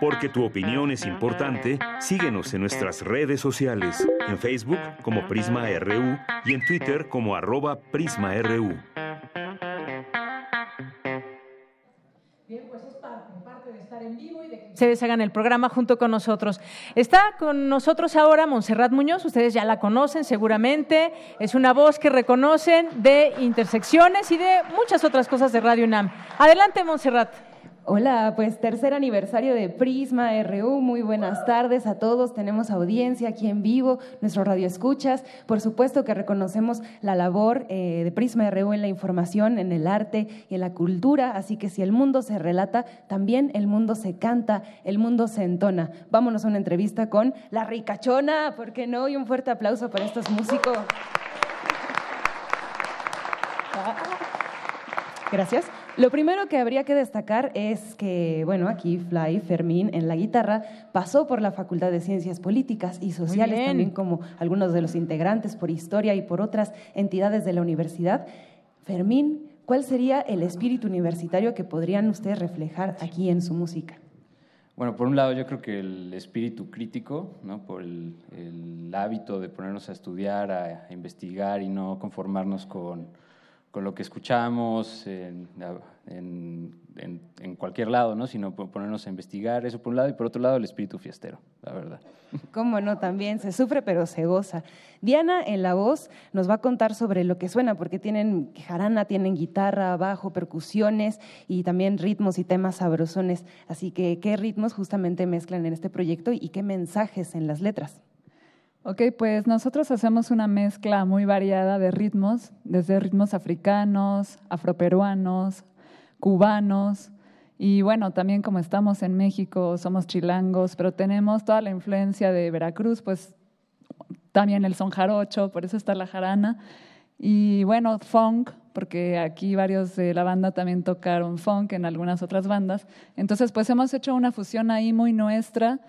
Porque tu opinión es importante, síguenos en nuestras redes sociales, en Facebook como Prisma RU y en Twitter como arroba PrismaRU. Bien, pues es parte de estar en vivo y de que ustedes hagan el programa junto con nosotros. Está con nosotros ahora Montserrat Muñoz, ustedes ya la conocen seguramente, es una voz que reconocen de intersecciones y de muchas otras cosas de Radio UNAM. Adelante, Montserrat. Hola, pues tercer aniversario de Prisma RU. Muy buenas tardes a todos. Tenemos audiencia aquí en vivo, nuestro radio escuchas. Por supuesto que reconocemos la labor eh, de Prisma RU en la información, en el arte y en la cultura. Así que si el mundo se relata, también el mundo se canta, el mundo se entona. Vámonos a una entrevista con La Ricachona, ¿por qué no? Y un fuerte aplauso para estos músicos. Gracias. Lo primero que habría que destacar es que, bueno, aquí Fly Fermín en la guitarra pasó por la Facultad de Ciencias Políticas y Sociales, también como algunos de los integrantes por historia y por otras entidades de la universidad. Fermín, ¿cuál sería el espíritu universitario que podrían ustedes reflejar aquí en su música? Bueno, por un lado yo creo que el espíritu crítico, ¿no? por el, hábito de ponernos a estudiar, a investigar y no conformarnos con con lo que escuchamos en, en, cualquier lado, ¿no? sino ponernos a investigar, eso por un lado, y por otro lado el espíritu fiestero, la verdad. Cómo no, también se sufre pero se goza. Diana en la voz nos va a contar sobre lo que suena, porque tienen jarana, tienen guitarra, bajo, percusiones y también ritmos y temas sabrosones. Así que, ¿qué ritmos justamente mezclan en este proyecto y qué mensajes en las letras? Ok, pues nosotros hacemos una mezcla muy variada de ritmos, desde ritmos africanos, afroperuanos, cubanos, y bueno, también como estamos en México, somos chilangos, pero tenemos toda la influencia de Veracruz, pues también el son jarocho, por eso está la jarana, y bueno, funk, porque aquí varios de la banda también tocaron funk en algunas otras bandas. Entonces, pues hemos hecho una fusión ahí muy nuestra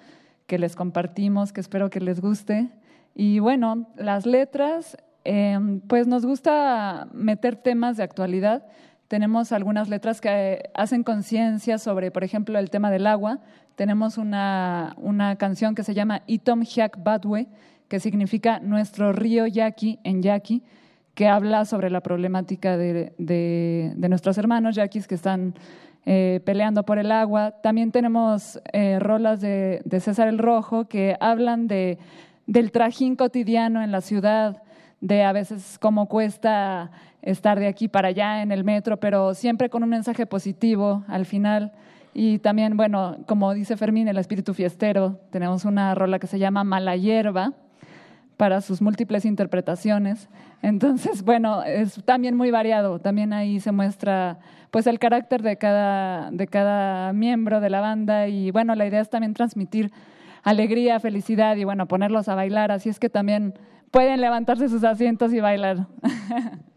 que les compartimos, que espero que les guste. Y bueno, las letras, em, pues nos gusta meter temas de actualidad. Tenemos algunas letras que hacen conciencia sobre, por ejemplo, el tema del agua. Tenemos una, una canción que se llama Itom Hiak Badwe, que significa nuestro río Yaqui en Yaqui, que habla sobre la problemática de, de, nuestros hermanos yaquis que están eh, peleando por el agua. También tenemos eh, rolas de, de César el Rojo que hablan de del trajín cotidiano en la ciudad, de a veces cómo cuesta estar de aquí para allá en el metro, pero siempre con un mensaje positivo al final. Y también, bueno, como dice Fermín, el espíritu fiestero, tenemos una rola que se llama Mala Hierba para sus múltiples interpretaciones. Entonces, bueno, es también muy variado. También ahí se muestra pues el carácter de cada, de cada miembro de la banda y bueno, la idea es también transmitir alegría, felicidad y bueno, ponerlos a bailar. Así es que también pueden levantarse sus asientos y bailar.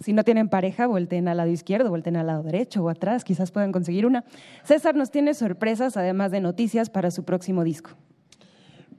Si no tienen pareja, volteen al lado izquierdo, volteen al lado derecho o atrás, quizás puedan conseguir una. César nos tiene sorpresas, además de noticias, para su próximo disco.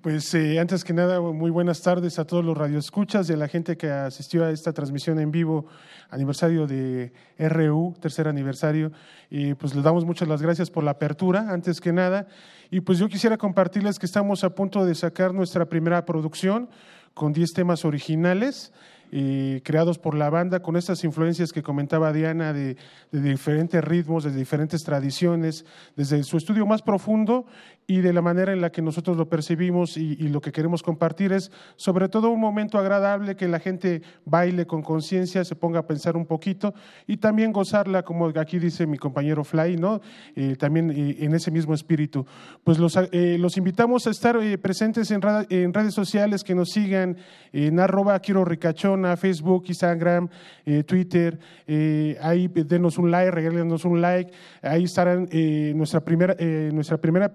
Pues eh, antes que nada, muy buenas tardes a todos los radioescuchas y a la gente que asistió a esta transmisión en vivo, aniversario de RU, tercer aniversario. Y pues les damos muchas las gracias por la apertura, antes que nada. Y pues yo quisiera compartirles que estamos a punto de sacar nuestra primera producción con 10 temas originales. Eh, creados por la banda con estas influencias que comentaba Diana de, diferentes ritmos, de diferentes tradiciones, desde su estudio más profundo y de la manera en la que nosotros lo percibimos y, lo que queremos compartir es sobre todo un momento agradable que la gente baile con conciencia, se ponga a pensar un poquito y también gozarla, como aquí dice mi compañero Fly, ¿no? Eh, también eh, en ese mismo espíritu. Pues los, los invitamos a estar presentes en, en, redes sociales, que nos sigan en arroba quiero ricachón Facebook, Instagram, eh, Twitter. Eh, ahí denos un like, regálenos un like. Ahí estará eh, nuestra primera, nuestra primera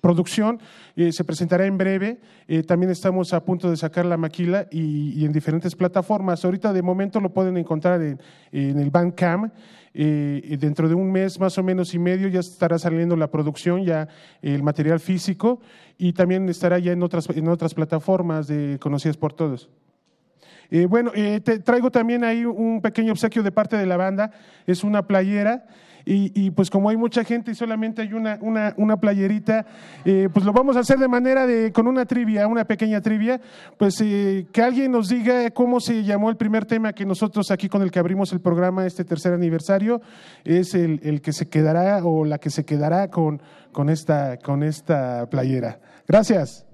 producción. se presentará en breve. también estamos a punto de sacar la maquila y, en diferentes plataformas. Ahorita de momento lo pueden encontrar en, el Bandcamp. dentro de un mes más o menos y medio ya estará saliendo la producción, ya el material físico y también estará ya en otras, en otras plataformas de, conocidas por todos. Eh, bueno, eh, te traigo también ahí un pequeño obsequio de parte de la banda, es una playera. Y, pues como hay mucha gente y solamente hay una, una, playerita, eh, pues lo vamos a hacer de manera de, con una trivia, una pequeña trivia, pues que alguien nos diga cómo se llamó el primer tema que nosotros aquí con el que abrimos el programa, este tercer aniversario, es el, el que se quedará o la que se quedará con, con, esta, con esta playera. Gracias.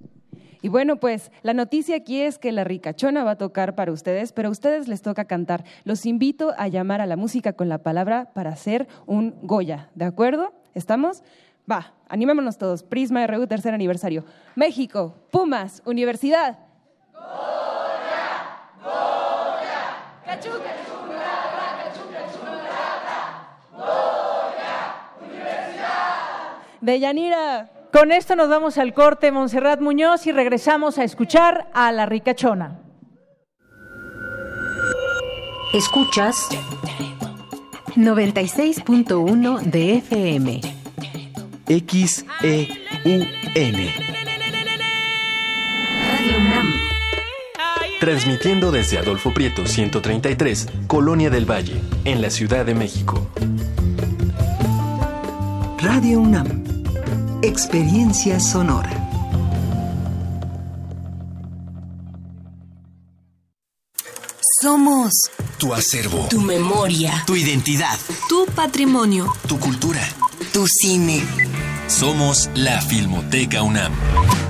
Y bueno, pues la noticia aquí es que la ricachona va a tocar para ustedes, pero a ustedes les toca cantar. Los invito a llamar a la música con la palabra para hacer un Goya, ¿de acuerdo? ¿Estamos? Va, animémonos todos. Prisma RU, tercer aniversario. México, Pumas, Universidad. Goya, Goya, Universidad. Deyanira. Con esto nos vamos al corte Montserrat Muñoz y regresamos a escuchar a la ricachona. Escuchas 96.1 de FM. XEUN. Radio UNAM. Transmitiendo desde Adolfo Prieto 133, Colonia del Valle, en la Ciudad de México. Radio UNAM Experiencia sonora. Somos tu acervo, tu memoria, tu identidad, tu patrimonio, tu cultura, tu cine. Somos la Filmoteca UNAM.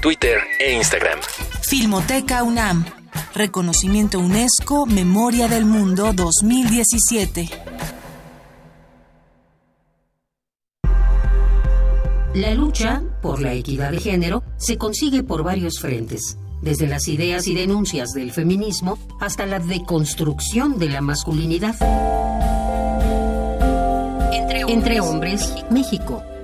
Twitter e Instagram. Filmoteca UNAM Reconocimiento UNESCO Memoria del Mundo 2017. La lucha por la equidad de género se consigue por varios frentes, desde las ideas y denuncias del feminismo hasta la deconstrucción de la masculinidad. Entre hombres, México,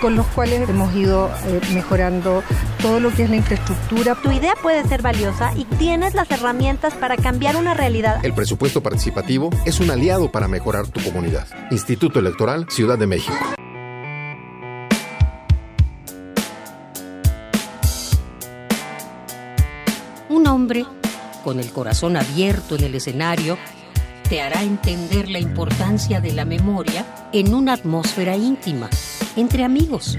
con los cuales hemos ido eh, mejorando todo lo que es la infraestructura. Tu idea puede ser valiosa y tienes las herramientas para cambiar una realidad. El presupuesto participativo es un aliado para mejorar tu comunidad. Instituto Electoral Ciudad de México. Un hombre con el corazón abierto en el escenario te hará entender la importancia de la memoria en una atmósfera íntima, entre amigos.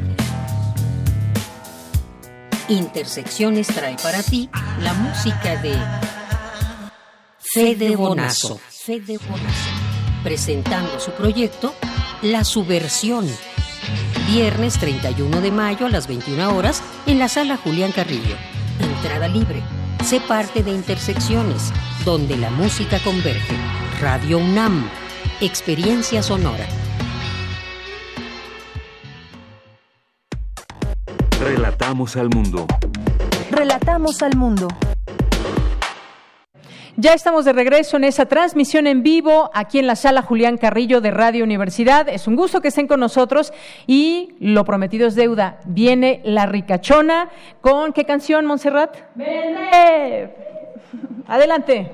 Intersecciones trae para ti la música de Fede Bonazo. Fede Bonazo. Presentando su proyecto La Subversión. Viernes 31 de mayo a las 21 horas en la sala Julián Carrillo. Entrada libre. Sé parte de Intersecciones, donde la música converge. Radio UNAM. Experiencia sonora. Relatamos al mundo. Relatamos al mundo. Ya estamos de regreso en esa transmisión en vivo aquí en la sala Julián Carrillo de Radio Universidad. Es un gusto que estén con nosotros y lo prometido es deuda. Viene La Ricachona con qué canción, Montserrat? Adelante.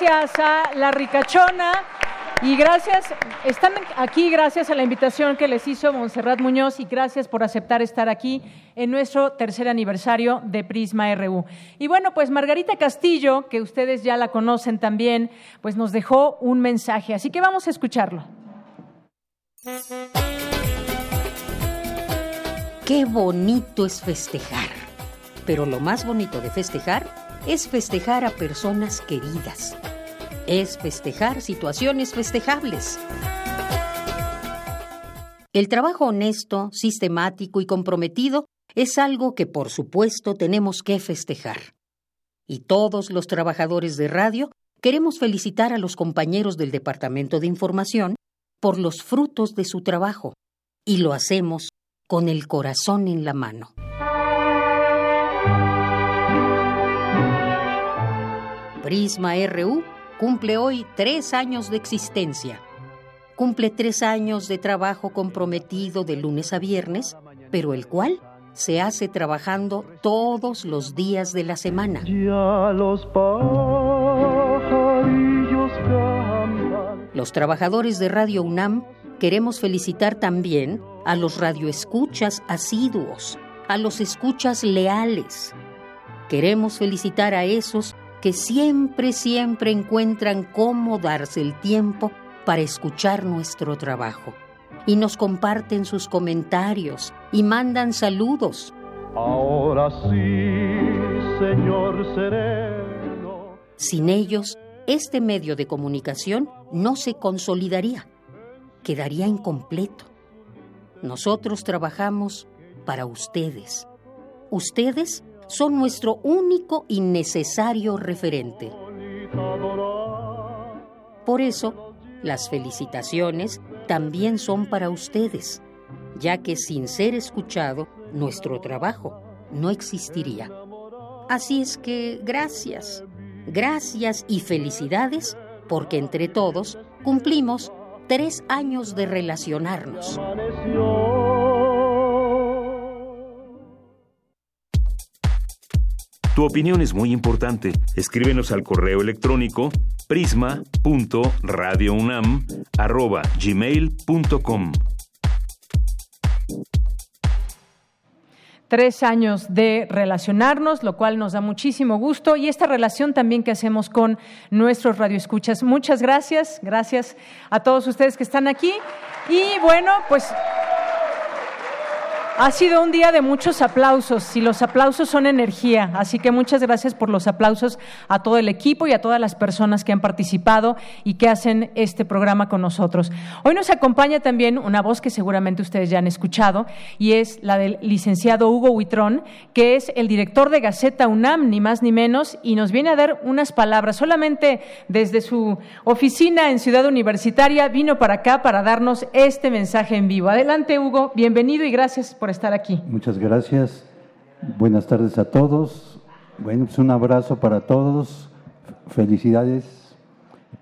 Gracias a La Ricachona. Y gracias, están aquí gracias a la invitación que les hizo Monserrat Muñoz y gracias por aceptar estar aquí en nuestro tercer aniversario de Prisma RU. Y bueno, pues Margarita Castillo, que ustedes ya la conocen también, pues nos dejó un mensaje, así que vamos a escucharlo. Qué bonito es festejar. Pero lo más bonito de festejar es festejar a personas queridas es festejar situaciones festejables. El trabajo honesto, sistemático y comprometido es algo que por supuesto tenemos que festejar. Y todos los trabajadores de radio queremos felicitar a los compañeros del Departamento de Información por los frutos de su trabajo, y lo hacemos con el corazón en la mano. Prisma RU cumple hoy tres años de existencia. Cumple tres años de trabajo comprometido de lunes a viernes, pero el cual se hace trabajando todos los días de la semana. los trabajadores de Radio UNAM queremos felicitar también a los radioescuchas asiduos, a los escuchas leales. Queremos felicitar a esos que siempre, siempre encuentran cómo darse el tiempo para escuchar nuestro trabajo. Y nos comparten sus comentarios y mandan saludos. Ahora sí, Señor sereno. Sin ellos, este medio de comunicación no se consolidaría, quedaría incompleto. Nosotros trabajamos para ustedes. Ustedes son nuestro único y necesario referente. Por eso, las felicitaciones también son para ustedes, ya que sin ser escuchado, nuestro trabajo no existiría. Así es que gracias, gracias y felicidades, porque entre todos cumplimos tres años de relacionarnos. Tu opinión es muy importante. Escríbenos al correo electrónico prisma.radiounam@gmail.com. tres años de relacionarnos, lo cual nos da muchísimo gusto, y esta relación también que hacemos con nuestros radioescuchas. Muchas gracias, gracias a todos ustedes que están aquí. Y bueno, pues ha sido un día de muchos aplausos y los aplausos son energía, así que muchas gracias por los aplausos a todo el equipo y a todas las personas que han participado y que hacen este programa con nosotros. Hoy nos acompaña también una voz que seguramente ustedes ya han escuchado y es la del licenciado Hugo Huitrón, que es el director de Gaceta UNAM, ni más ni menos, y nos viene a dar unas palabras. Solamente desde su oficina en Ciudad Universitaria vino para acá para darnos este mensaje en vivo. Adelante, Hugo, bienvenido y gracias por estar aquí. Muchas gracias. Buenas tardes a todos. Bueno, pues un abrazo para todos. Felicidades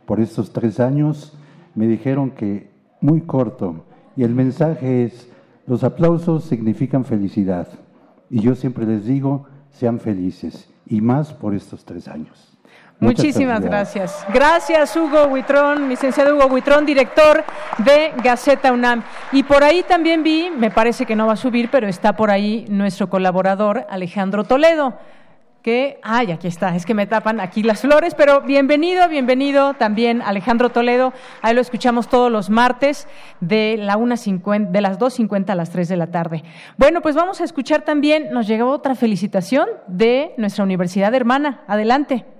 por estos tres años. Me dijeron que muy corto. Y el mensaje es, los aplausos significan felicidad. Y yo siempre les digo, sean felices. Y más por estos tres años. Muchísimas gracias. Gracias, Hugo Huitrón, licenciado Hugo Huitrón, director de Gaceta UNAM. Y por ahí también vi, me parece que no va a subir, pero está por ahí nuestro colaborador Alejandro Toledo. Que, ay, aquí está, es que me tapan aquí las flores, pero bienvenido, bienvenido también Alejandro Toledo. Ahí lo escuchamos todos los martes de, la de las 2.50 a las 3 de la tarde. Bueno, pues vamos a escuchar también, nos llegó otra felicitación de nuestra universidad hermana. Adelante.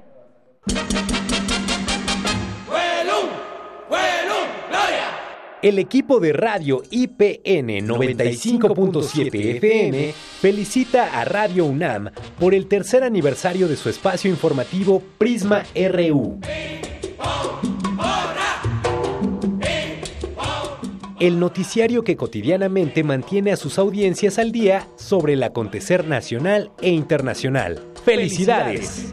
El equipo de radio IPN 95.7 FM felicita a Radio UNAM por el tercer aniversario de su espacio informativo Prisma RU. El noticiario que cotidianamente mantiene a sus audiencias al día sobre el acontecer nacional e internacional. ¡Felicidades!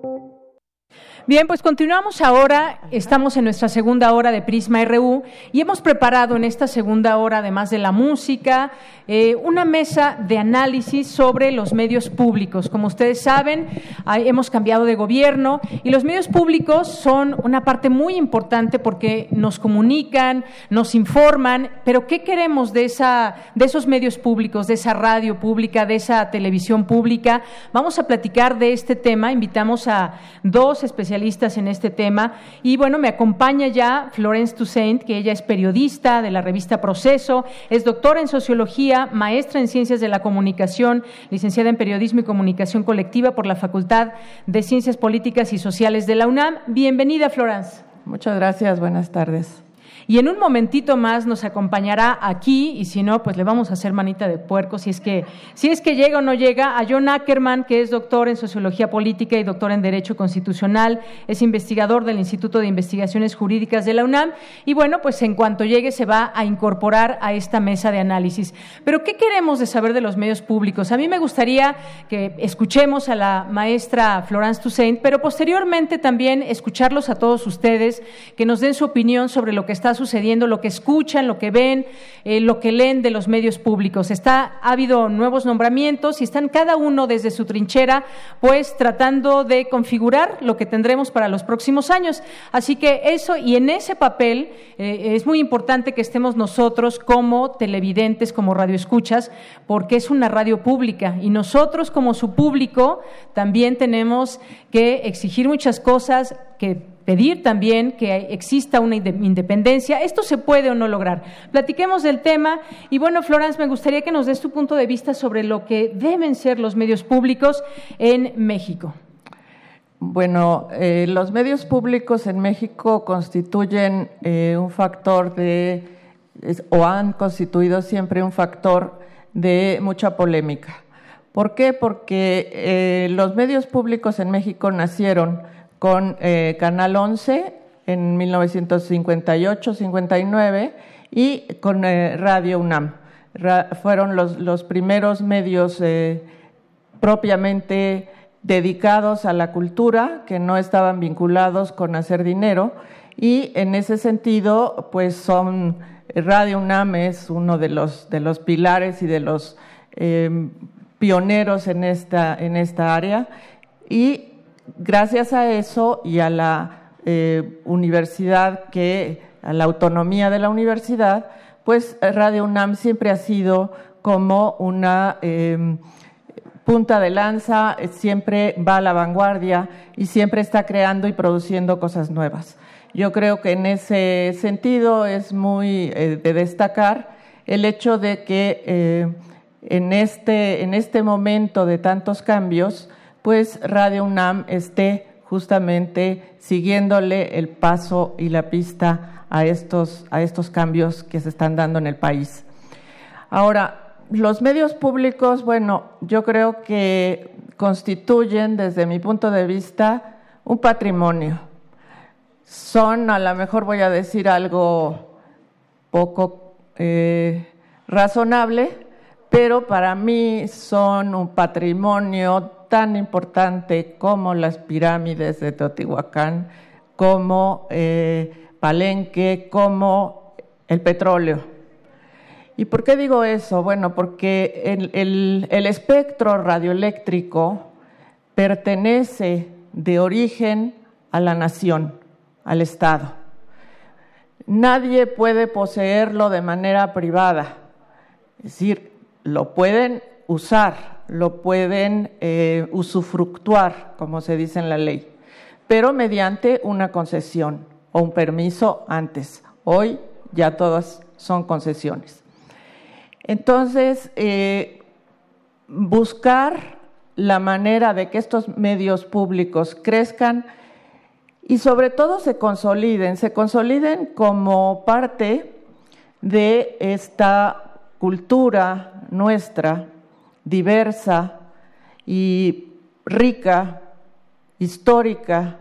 Bien, pues continuamos ahora. Estamos en nuestra segunda hora de Prisma RU y hemos preparado en esta segunda hora, además de la música, eh, una mesa de análisis sobre los medios públicos. Como ustedes saben, hemos cambiado de gobierno y los medios públicos son una parte muy importante porque nos comunican, nos informan, pero ¿qué queremos de, esa, de esos medios públicos, de esa radio pública, de esa televisión pública? Vamos a platicar de este tema. Invitamos a dos especialistas en este tema y bueno, me acompaña ya Florence Toussaint, que ella es periodista de la revista Proceso, es doctora en sociología, maestra en ciencias de la comunicación, licenciada en periodismo y comunicación colectiva por la Facultad de Ciencias Políticas y Sociales de la UNAM. Bienvenida, Florence. Muchas gracias, buenas tardes. Y en un momentito más nos acompañará aquí, y si no, pues le vamos a hacer manita de puerco si es que, si es que llega o no llega, a John Ackerman, que es doctor en Sociología Política y doctor en Derecho Constitucional, es investigador del Instituto de Investigaciones Jurídicas de la UNAM, y bueno, pues en cuanto llegue se va a incorporar a esta mesa de análisis. Pero, ¿qué queremos de saber de los medios públicos? A mí me gustaría que escuchemos a la maestra Florence Toussaint, pero posteriormente también escucharlos a todos ustedes, que nos den su opinión sobre lo que está sucediendo, lo que escuchan, lo que ven, eh, lo que leen de los medios públicos. Está, ha habido nuevos nombramientos y están cada uno desde su trinchera, pues tratando de configurar lo que tendremos para los próximos años. Así que eso, y en ese papel eh, es muy importante que estemos nosotros como televidentes, como radioescuchas, porque es una radio pública y nosotros como su público también tenemos que exigir muchas cosas, que pedir también que exista una inde- independencia. ¿Esto se puede o no lograr? Platiquemos del tema y bueno, Florence, me gustaría que nos des tu punto de vista sobre lo que deben ser los medios públicos en México. Bueno, eh, los medios públicos en México constituyen eh, un factor de, o han constituido siempre un factor de mucha polémica. ¿Por qué? Porque eh, los medios públicos en México nacieron con eh, Canal 11 en 1958-59 y con eh, Radio UNAM. Fueron los, primeros medios eh, propiamente dedicados a la cultura, que no estaban vinculados con hacer dinero, y en ese sentido, pues son Radio UNAM es uno de los, de los pilares y de los pioneros en esta, en esta área, y gracias a eso y a la eh, universidad que, a la autonomía de la universidad, pues Radio UNAM siempre ha sido como una eh, punta de lanza, siempre va a la vanguardia y siempre está creando y produciendo cosas nuevas. Yo creo que en ese sentido es muy eh, de destacar el hecho de que eh, en, este, en este momento de tantos cambios, pues Radio UNAM esté justamente siguiéndole el paso y la pista a estos, a estos cambios que se están dando en el país. Ahora, los medios públicos, bueno, yo creo que constituyen, desde mi punto de vista, un patrimonio. Son, a lo mejor voy a decir algo poco eh, razonable, pero para mí son un patrimonio tan importante como las pirámides de Teotihuacán, como eh, Palenque, como el petróleo. ¿Y por qué digo eso? Bueno, porque el, el- el espectro radioeléctrico pertenece de origen a la nación, al Estado. Nadie puede poseerlo de manera privada. Es decir, lo pueden usar, lo pueden eh, usufructuar, como se dice en la ley, pero mediante una concesión o un permiso antes. Hoy ya todas son concesiones. Entonces, eh, buscar la manera de que estos medios públicos crezcan y sobre todo se consoliden, se consoliden como parte de esta cultura nuestra, diversa y rica, histórica,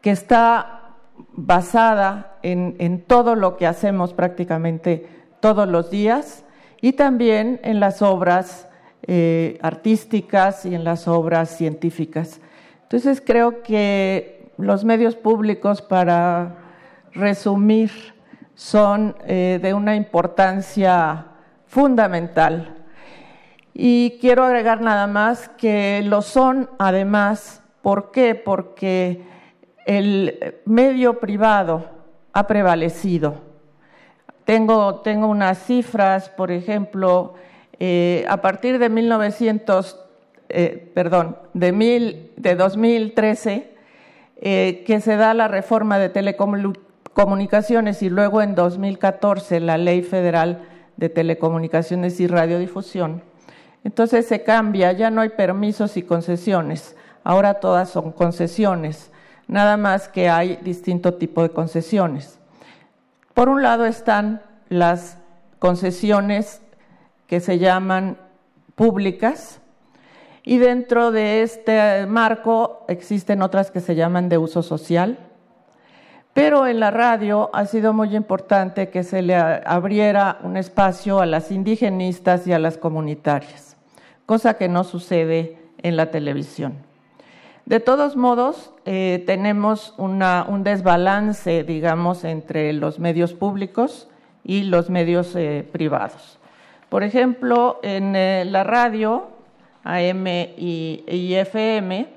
que está basada en, en todo lo que hacemos prácticamente todos los días y también en las obras eh, artísticas y en las obras científicas. Entonces creo que los medios públicos, para resumir, son eh, de una importancia fundamental. Y quiero agregar nada más que lo son además, ¿por qué? Porque el medio privado ha prevalecido. Tengo, tengo unas cifras, por ejemplo, eh, a partir de 1900, eh, perdón, de, mil, de 2013, eh, que se da la reforma de telecomunicaciones y luego en 2014 la Ley Federal de Telecomunicaciones y Radiodifusión. Entonces se cambia, ya no hay permisos y concesiones, ahora todas son concesiones, nada más que hay distinto tipo de concesiones. Por un lado están las concesiones que se llaman públicas y dentro de este marco existen otras que se llaman de uso social, pero en la radio ha sido muy importante que se le abriera un espacio a las indigenistas y a las comunitarias, cosa que no sucede en la televisión. De todos modos, eh, tenemos un desbalance, digamos, entre los medios públicos y los medios eh, privados. Por ejemplo, en eh, la radio, AM y FM,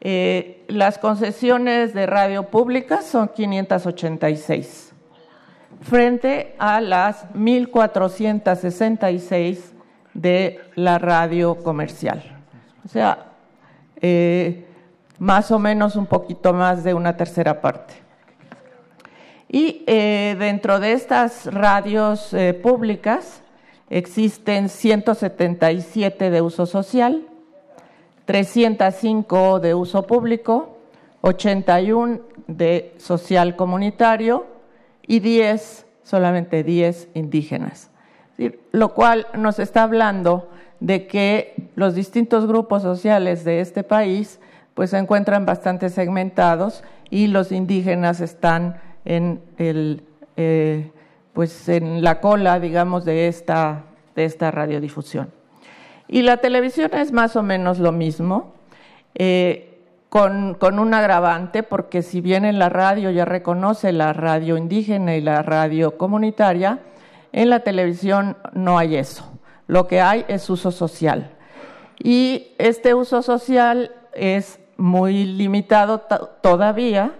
eh, las concesiones de radio públicas son 586, frente a las 1466 de la radio comercial. O sea, eh, más o menos un poquito más de una tercera parte. Y eh, dentro de estas radios públicas existen 177 de uso social, 305 de uso público, 81 de social comunitario y 10, solamente 10 indígenas. Lo cual nos está hablando de que los distintos grupos sociales de este país pues se encuentran bastante segmentados y los indígenas están en el eh, pues en la cola digamos de esta de esta radiodifusión. Y la televisión es más o menos lo mismo, eh, con, un agravante, porque si bien en la radio ya reconoce la radio indígena y la radio comunitaria, en la televisión no hay eso. Lo que hay es uso social. Y este uso social es muy limitado todavía.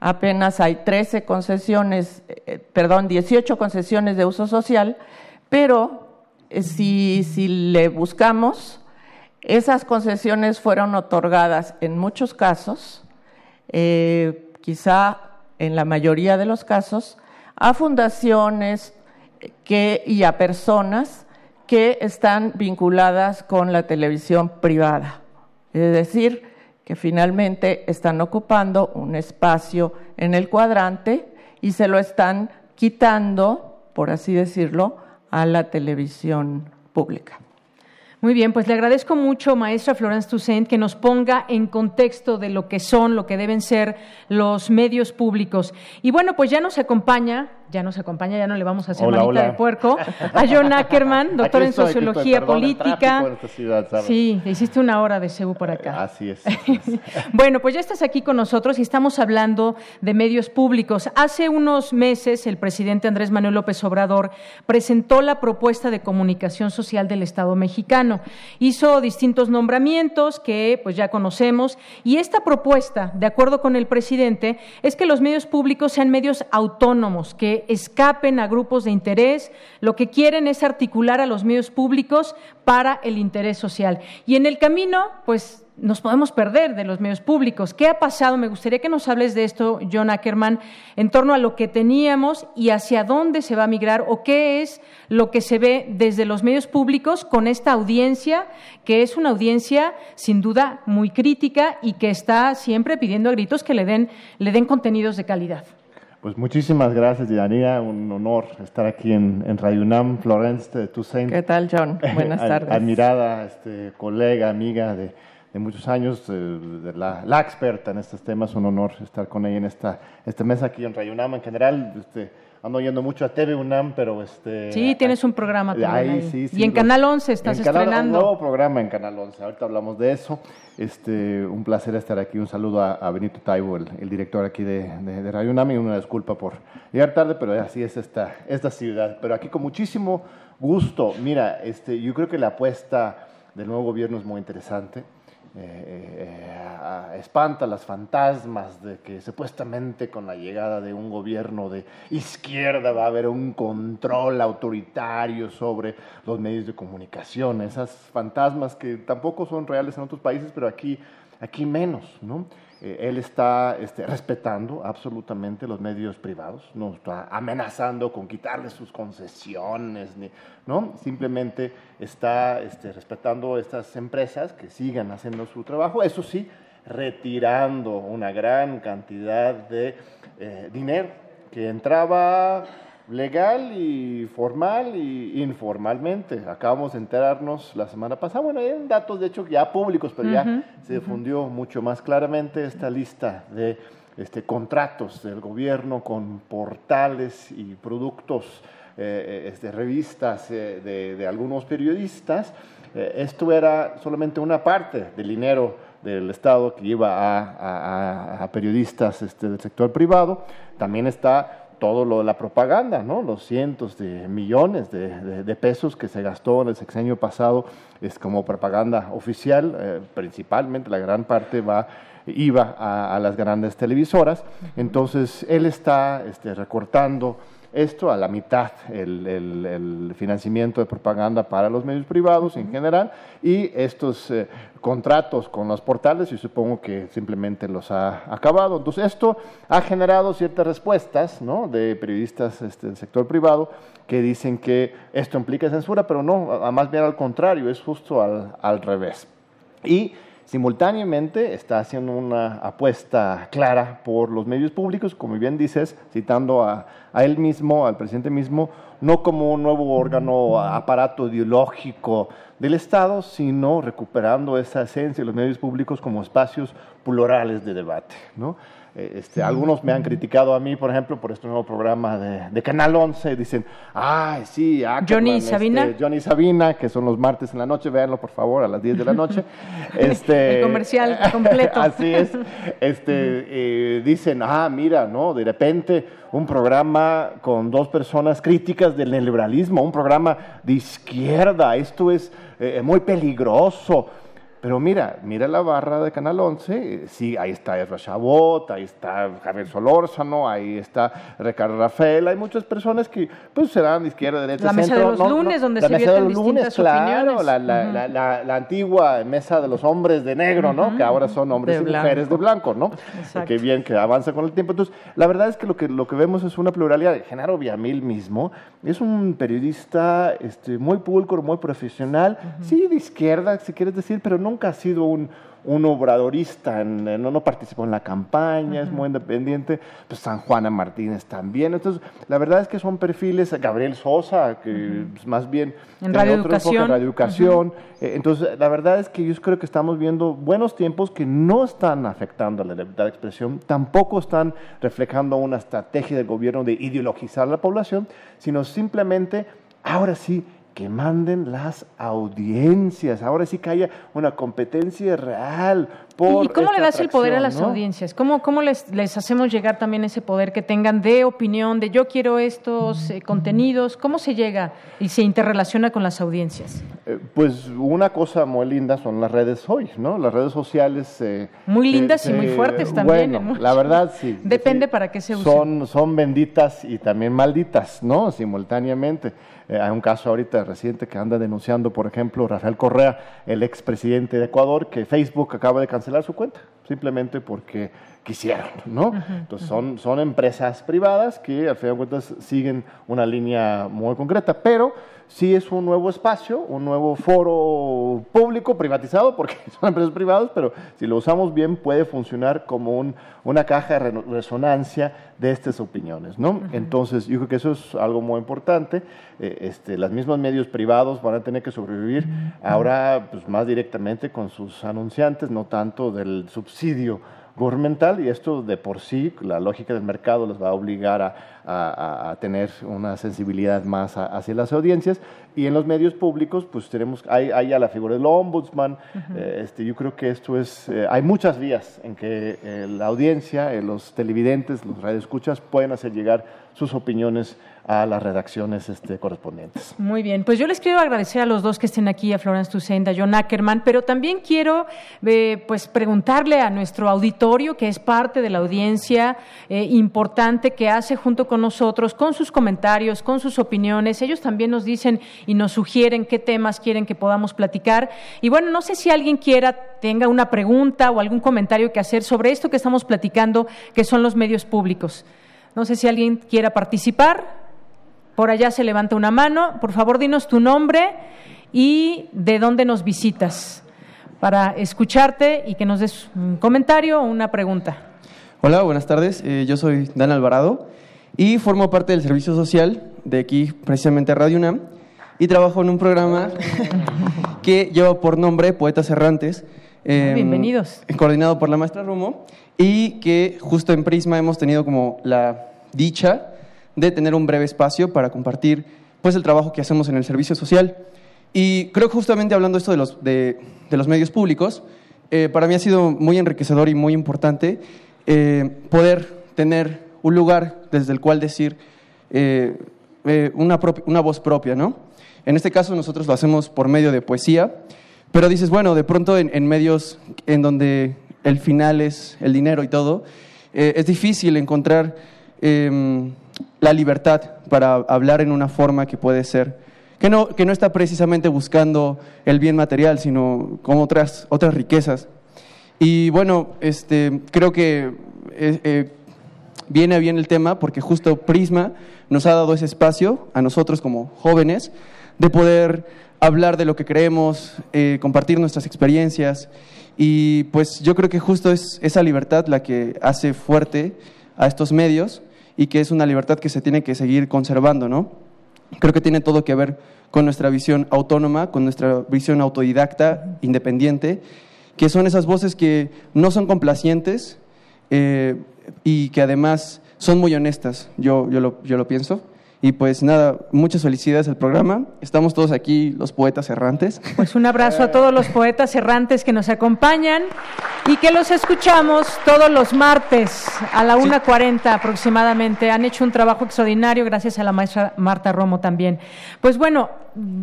Apenas hay 13 concesiones, eh, perdón, 18 concesiones de uso social, pero eh, si, le buscamos, esas concesiones fueron otorgadas en muchos casos, eh, quizá en la mayoría de los casos, a fundaciones que, y a personas que están vinculadas con la televisión privada. Es decir, que finalmente están ocupando un espacio en el cuadrante y se lo están quitando, por así decirlo, a la televisión pública. Muy bien, pues le agradezco mucho, maestra Florence Toussaint, que nos ponga en contexto de lo que son, lo que deben ser los medios públicos. Y bueno, pues ya nos acompaña ya nos acompaña, ya no le vamos a hacer manita de puerco, a John Ackerman, doctor en Sociología Política. sí, hiciste una hora de CEU por acá. Así es. bueno, pues ya estás aquí con nosotros y estamos hablando de medios públicos. Hace unos meses el presidente Andrés Manuel López Obrador presentó la propuesta de comunicación social del Estado mexicano. Hizo distintos nombramientos que pues ya conocemos y esta propuesta, de acuerdo con el presidente, es que los medios públicos sean medios autónomos, que escapen a grupos de interés, lo que quieren es articular a los medios públicos para el interés social. Y en el camino, pues nos podemos perder de los medios públicos. ¿Qué ha pasado? Me gustaría que nos hables de esto, John Ackerman, en torno a lo que teníamos y hacia dónde se va a migrar o qué es lo que se ve desde los medios públicos con esta audiencia, que es una audiencia sin duda muy crítica y que está siempre pidiendo a gritos que le den, le den contenidos de calidad. Pues muchísimas gracias, Yanira. Un honor estar aquí en, en Radio UNAM. Florence Toussaint. ¿Qué tal, John? Buenas tardes. Admirada este, colega, amiga de, de muchos años, eh, de la, la, experta en estos temas. Un honor estar con ella en esta, esta mesa aquí en Radio UNAM en general. Este, ando yendo mucho a TV UNAM, pero este... Sí, tienes un programa también ahí, ahí. Sí, sí, y en Canal 11 estás en Canal, estrenando. Un nuevo programa en Canal 11, ahorita hablamos de eso. Este, un placer estar aquí, un saludo a, a Benito Taibo, el, el, director aquí de, de, de Radio UNAM, y una disculpa por llegar tarde, pero así es esta, esta ciudad. Pero aquí con muchísimo gusto, mira, este, yo creo que la apuesta del nuevo gobierno es muy interesante. Eh, eh, espanta las fantasmas de que supuestamente con la llegada de un gobierno de izquierda va a haber un control autoritario sobre los medios de comunicación, esas fantasmas que tampoco son reales en otros países, pero aquí, aquí menos, ¿no? Eh, él está este, respetando absolutamente los medios privados, no está amenazando con quitarles sus concesiones, ¿no? simplemente está este, respetando estas empresas que sigan haciendo su trabajo, eso sí, retirando una gran cantidad de eh, dinero que entraba legal y formal y informalmente. Acabamos de enterarnos la semana pasada, bueno, hay datos de hecho ya públicos, pero uh -huh, ya se difundió uh -huh. mucho más claramente esta lista de este, contratos del gobierno con portales y productos, eh, este, revistas eh, de, de, algunos periodistas. Eh, esto era solamente una parte del dinero del Estado que iba a, a, a periodistas este, del sector privado. También está todo lo de la propaganda, ¿no? los cientos de millones de, de, de, pesos que se gastó en el sexenio pasado es como propaganda oficial, eh, principalmente la gran parte va, iba a, a, las grandes televisoras, entonces él está este, recortando esto a la mitad, el, el, el, financiamiento de propaganda para los medios privados en general y estos eh, contratos con los portales, y supongo que simplemente los ha acabado. Entonces, esto ha generado ciertas respuestas ¿no? de periodistas este, del sector privado que dicen que esto implica censura, pero no, más bien al contrario, es justo al, al revés. Y simultáneamente está haciendo una apuesta clara por los medios públicos, como bien dices, citando a, a, él mismo, al presidente mismo, no como un nuevo órgano, aparato ideológico del Estado, sino recuperando esa esencia de los medios públicos como espacios plurales de debate. ¿no? Este, algunos me han criticado a mí, por ejemplo, por este nuevo programa de, de Canal 11. Dicen, ay, sí, Ackerman, Johnny Sabina. Este, Johnny Sabina, que son los martes en la noche, véanlo por favor, a las 10 de la noche. este, El comercial completo. así es. Este, eh, dicen, ah, mira, ¿no? De repente un programa con dos personas críticas del neoliberalismo, un programa de izquierda, esto es eh, muy peligroso. Pero mira, mira la barra de Canal 11, sí, ahí está Ezra Chabot, ahí está Javier Solórzano, ahí está Ricardo Rafael, hay muchas personas que pues serán de izquierda, derecha, La mesa centro, de los no, lunes, no, donde la se mesa de los lunes, claro, la, la, la, la, la antigua mesa de los hombres de negro, ¿no? Que ahora son hombres De y mujeres de blanco, ¿no? Qué bien que avanza con el tiempo. Entonces, la verdad es que lo que, lo que vemos es una pluralidad. Genaro Villamil mismo es un periodista este, muy pulcro, muy profesional, sí, de izquierda, si quieres decir, pero nunca ha sido un, un obradorista, en- no, no participó en la campaña, es muy independiente, pues San Juana Martínez también. Entonces, la verdad es que son perfiles, Gabriel Sosa, que pues, más bien En Radio otro enfoque Educación. en Radio Educación. Eh, Entonces, la verdad es que yo creo que estamos viendo buenos tiempos que no están afectando a la libertad de expresión, tampoco están reflejando una estrategia del gobierno de ideologizar a la población, sino simplemente, ahora sí, que manden las audiencias, ahora sí que haya una competencia real. Por ¿Y cómo le das el poder a las audiencias? ¿Cómo, cómo les, les hacemos llegar también ese poder que tengan de opinión, de yo quiero estos eh, contenidos? ¿Cómo se llega y se interrelaciona con las audiencias? Eh, Pues una cosa muy linda son las redes hoy, ¿no? Las redes sociales. eh, Muy lindas y muy fuertes también, Bueno, la verdad sí. Depende para qué se usen. Son, son benditas y también malditas, ¿no? Simultáneamente. Eh, hay un caso ahorita reciente que anda denunciando, por ejemplo, Rafael Correa, el expresidente de Ecuador, que Facebook acaba de cancelar su cuenta, simplemente porque quisieron, ¿no? Entonces son, son empresas privadas que al final de cuentas siguen una línea muy concreta, pero sí es un nuevo espacio, un nuevo foro público privatizado, porque son empresas privadas, pero si lo usamos bien puede funcionar como un, una caja de re- resonancia de estas opiniones, ¿no? Entonces yo creo que eso es algo muy importante. Eh, este, los mismos medios privados van a tener que sobrevivir ahora pues, más directamente con sus anunciantes, no tanto del subsidio gubernamental y esto de por sí, la lógica del mercado les va a obligar a, a- a- a tener una sensibilidad más a- hacia las audiencias. Y en los medios públicos pues tenemos, hay, hay ya la figura del ombudsman, eh, este, yo creo que esto es, eh, hay muchas vías en que eh, la audiencia, los televidentes, los radioescuchas pueden hacer llegar sus opiniones a las redacciones este, correspondientes. Muy bien, pues yo les quiero agradecer a los dos que estén aquí, a Florence Toussaint, a John Ackerman, pero también quiero eh, pues preguntarle a nuestro auditorio, que es parte de la audiencia eh, importante que hace junto con nosotros, con sus comentarios, con sus opiniones. Ellos también nos dicen y nos sugieren qué temas quieren que podamos platicar. Y bueno, no sé si alguien quiera, tenga una pregunta o algún comentario que hacer sobre esto que estamos platicando, que son los medios públicos. No sé si alguien quiera participar. Por allá se levanta una mano. Por favor, dinos tu nombre y de dónde nos visitas para escucharte y que nos des un comentario o una pregunta. Hola, buenas tardes. Eh, yo soy Dan Alvarado y formo parte del servicio social de aquí, precisamente Radio UNAM, y trabajo en un programa que lleva por nombre Poetas Errantes. eh, Bienvenidos. Coordinado por la maestra Rumo y que justo en Prisma hemos tenido como la dicha de tener un breve espacio para compartir pues el trabajo que hacemos en el servicio social. Y creo que justamente hablando esto de los, de, los medios públicos, eh, para mí ha sido muy enriquecedor y muy importante eh, poder tener un lugar desde el cual decir eh, una, una voz propia, ¿no? En este caso nosotros lo hacemos por medio de poesía, pero dices, bueno, de pronto en medios en donde el final es el dinero y todo, eh, es difícil encontrar em, la libertad para hablar en una forma que puede ser, que no, que no está precisamente buscando el bien material, sino como otras, otras riquezas. Y bueno, este, creo que eh, eh, viene bien el tema porque justo Prisma nos ha dado ese espacio a nosotros como jóvenes de poder hablar de lo que creemos, compartir nuestras experiencias y pues yo creo que justo es esa libertad la que hace fuerte a estos medios y que es una libertad que se tiene que seguir conservando, ¿no? Creo que tiene todo que ver con nuestra visión autónoma, con nuestra visión autodidacta, independiente, que son esas voces que no son complacientes eh, y que además son muy honestas, yo, yo, lo, yo lo pienso. Y pues nada, muchas felicidades al programa. Estamos todos aquí, los poetas errantes. Pues un abrazo a todos los poetas errantes que nos acompañan y que los escuchamos todos los martes a la 1.40 aproximadamente. Han hecho un trabajo extraordinario gracias a la maestra Marta Romo también. Pues bueno,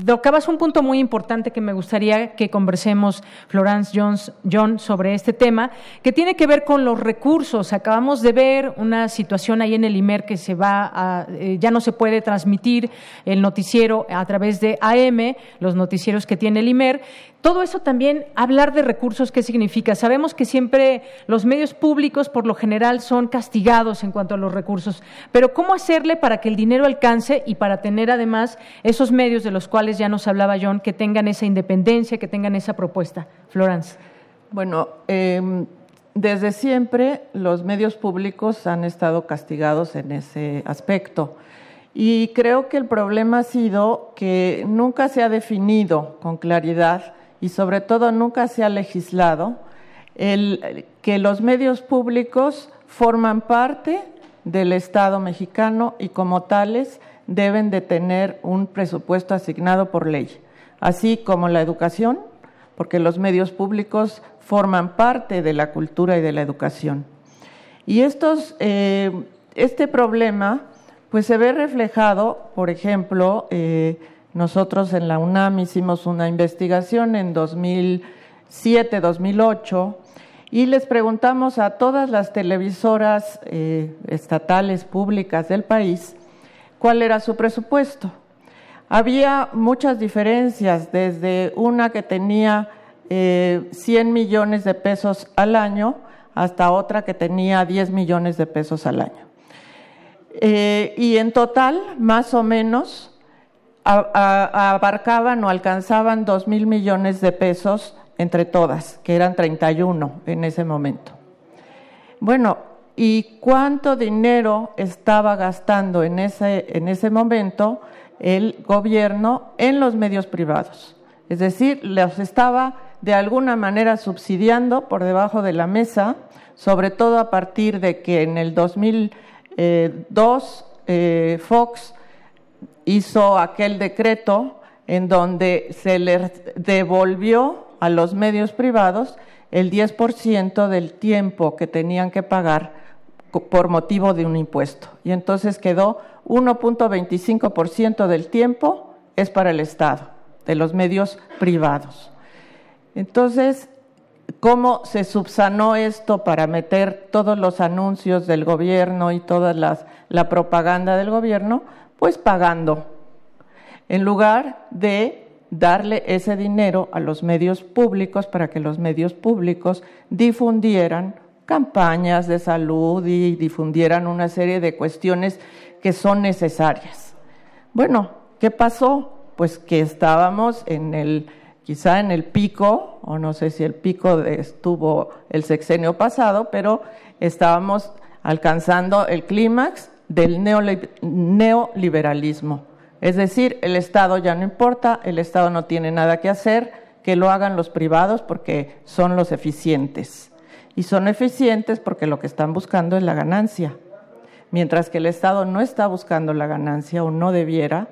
tocabas un punto muy importante que me gustaría que conversemos, Florence Jones, John, sobre este tema, que tiene que ver con los recursos. Acabamos de ver una situación ahí en el IMER que se va a, eh, ya no se puede transmitir el noticiero a través de AM, los noticieros que tiene el IMER. Todo eso también, hablar de recursos, ¿qué significa? Sabemos que siempre los medios públicos, por lo general, son castigados en cuanto a los recursos, pero ¿cómo hacerle para que el dinero alcance y para tener además esos medios de los cuales ya nos hablaba John, que tengan esa independencia, que tengan esa propuesta? Florence. Bueno, eh, desde siempre los medios públicos han estado castigados en ese aspecto. Y creo que el problema ha sido que nunca se ha definido con claridad y sobre todo nunca se ha legislado el, que los medios públicos forman parte del Estado mexicano y como tales deben de tener un presupuesto asignado por ley, así como la educación, porque los medios públicos forman parte de la cultura y de la educación. Y estos, eh, este problema pues se ve reflejado, por ejemplo, eh, nosotros en la UNAM hicimos una investigación en 2007-2008 y les preguntamos a todas las televisoras eh, estatales públicas del país cuál era su presupuesto. Había muchas diferencias, desde una que tenía eh, 100 millones de pesos al año hasta otra que tenía 10 millones de pesos al año. Eh, y en total, más o menos, abarcaban o alcanzaban 2 mil millones de pesos entre todas, que eran 31 en ese momento. Bueno, ¿y cuánto dinero estaba gastando en ese, en ese momento el gobierno en los medios privados? Es decir, los estaba de alguna manera subsidiando por debajo de la mesa, sobre todo a partir de que en el 2002 eh, Fox hizo aquel decreto en donde se les devolvió a los medios privados el 10% del tiempo que tenían que pagar por motivo de un impuesto. Y entonces quedó 1.25% del tiempo es para el Estado, de los medios privados. Entonces, ¿cómo se subsanó esto para meter todos los anuncios del gobierno y toda las, la propaganda del gobierno? Pues pagando, en lugar de darle ese dinero a los medios públicos para que los medios públicos difundieran campañas de salud y difundieran una serie de cuestiones que son necesarias. Bueno, ¿qué pasó? Pues que estábamos en el, quizá en el pico, o no sé si el pico estuvo el sexenio pasado, pero estábamos alcanzando el clímax del neoli- neoliberalismo. Es decir, el Estado ya no importa, el Estado no tiene nada que hacer, que lo hagan los privados porque son los eficientes. Y son eficientes porque lo que están buscando es la ganancia mientras que el Estado no está buscando la ganancia o no debiera,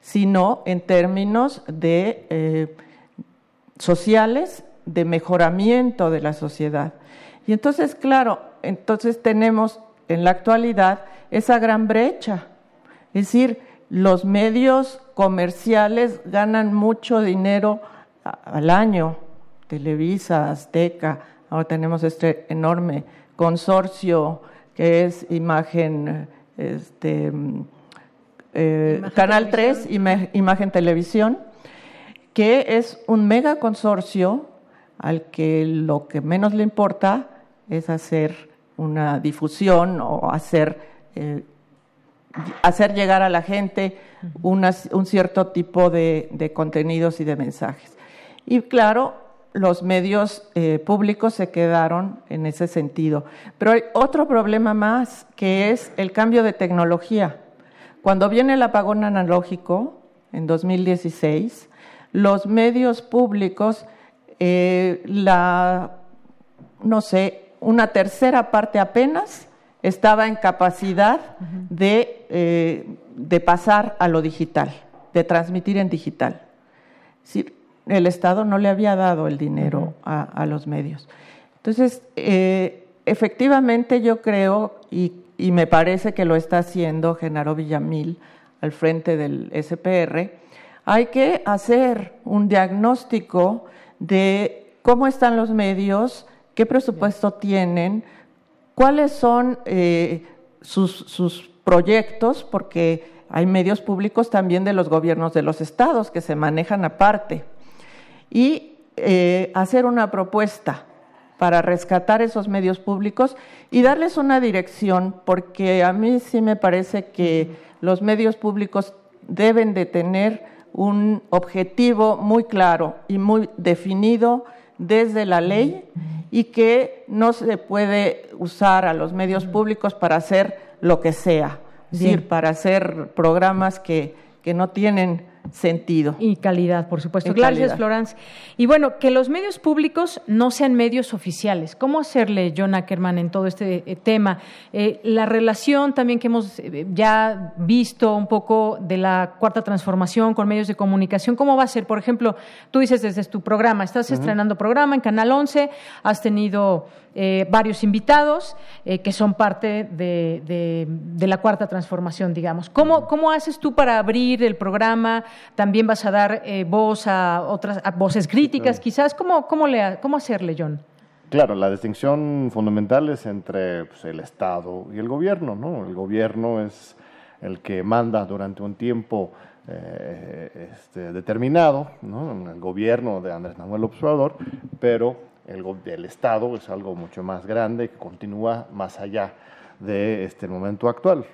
sino en términos de eh, sociales, de mejoramiento de la sociedad. Y entonces, claro, entonces tenemos en la actualidad esa gran brecha. Es decir, los medios comerciales ganan mucho dinero al año, Televisa, Azteca, ahora tenemos este enorme consorcio que es Imagen, este, eh, Imagen Canal Televisión. 3, Ima- Imagen Televisión, que es un mega consorcio al que lo que menos le importa es hacer una difusión o hacer, eh, hacer llegar a la gente unas- un cierto tipo de, de contenidos y de mensajes. Y claro, los medios eh, públicos se quedaron en ese sentido. Pero hay otro problema más, que es el cambio de tecnología. Cuando viene el apagón analógico, en 2016, los medios públicos, eh, la, no sé, una tercera parte apenas estaba en capacidad de, eh, de pasar a lo digital, de transmitir en digital. Es decir, el Estado no le había dado el dinero a, a los medios. Entonces, eh, efectivamente yo creo, y, y me parece que lo está haciendo Genaro Villamil al frente del SPR, hay que hacer un diagnóstico de cómo están los medios, qué presupuesto tienen, cuáles son eh, sus, proyectos, porque hay medios públicos también de los gobiernos de los estados que se manejan aparte, y eh, hacer una propuesta para rescatar esos medios públicos y darles una dirección, porque a mí sí me parece que los medios públicos deben de tener un objetivo muy claro y muy definido desde la ley y que no se puede usar a los medios públicos para hacer lo que sea, es decir, para hacer programas que, que no tienen sentido. Y calidad, por supuesto. Y Gracias, calidad. Florence. Y bueno, que los medios públicos no sean medios oficiales. ¿Cómo hacerle, John Ackerman, en todo este eh, tema? Eh, la relación también que hemos eh, ya visto un poco de la cuarta transformación con medios de comunicación, ¿cómo va a ser? Por ejemplo, tú dices desde tu programa, estás estrenando programa en Canal 11, has tenido varios invitados que son parte de, de- de la cuarta transformación, digamos. ¿Cómo, ¿Cómo haces tú para abrir el programa? También vas a dar eh, voz a otras a voces críticas, quizás. ¿Cómo, cómo, le, ¿Cómo hacerle, John? Claro, la distinción fundamental es entre pues, el Estado y el gobierno. ¿no? El gobierno es el que manda durante un tiempo eh, este, determinado, ¿no? el gobierno de Andrés Manuel López Obrador, pero el, del Estado es algo mucho más grande que continúa más allá de este momento actual.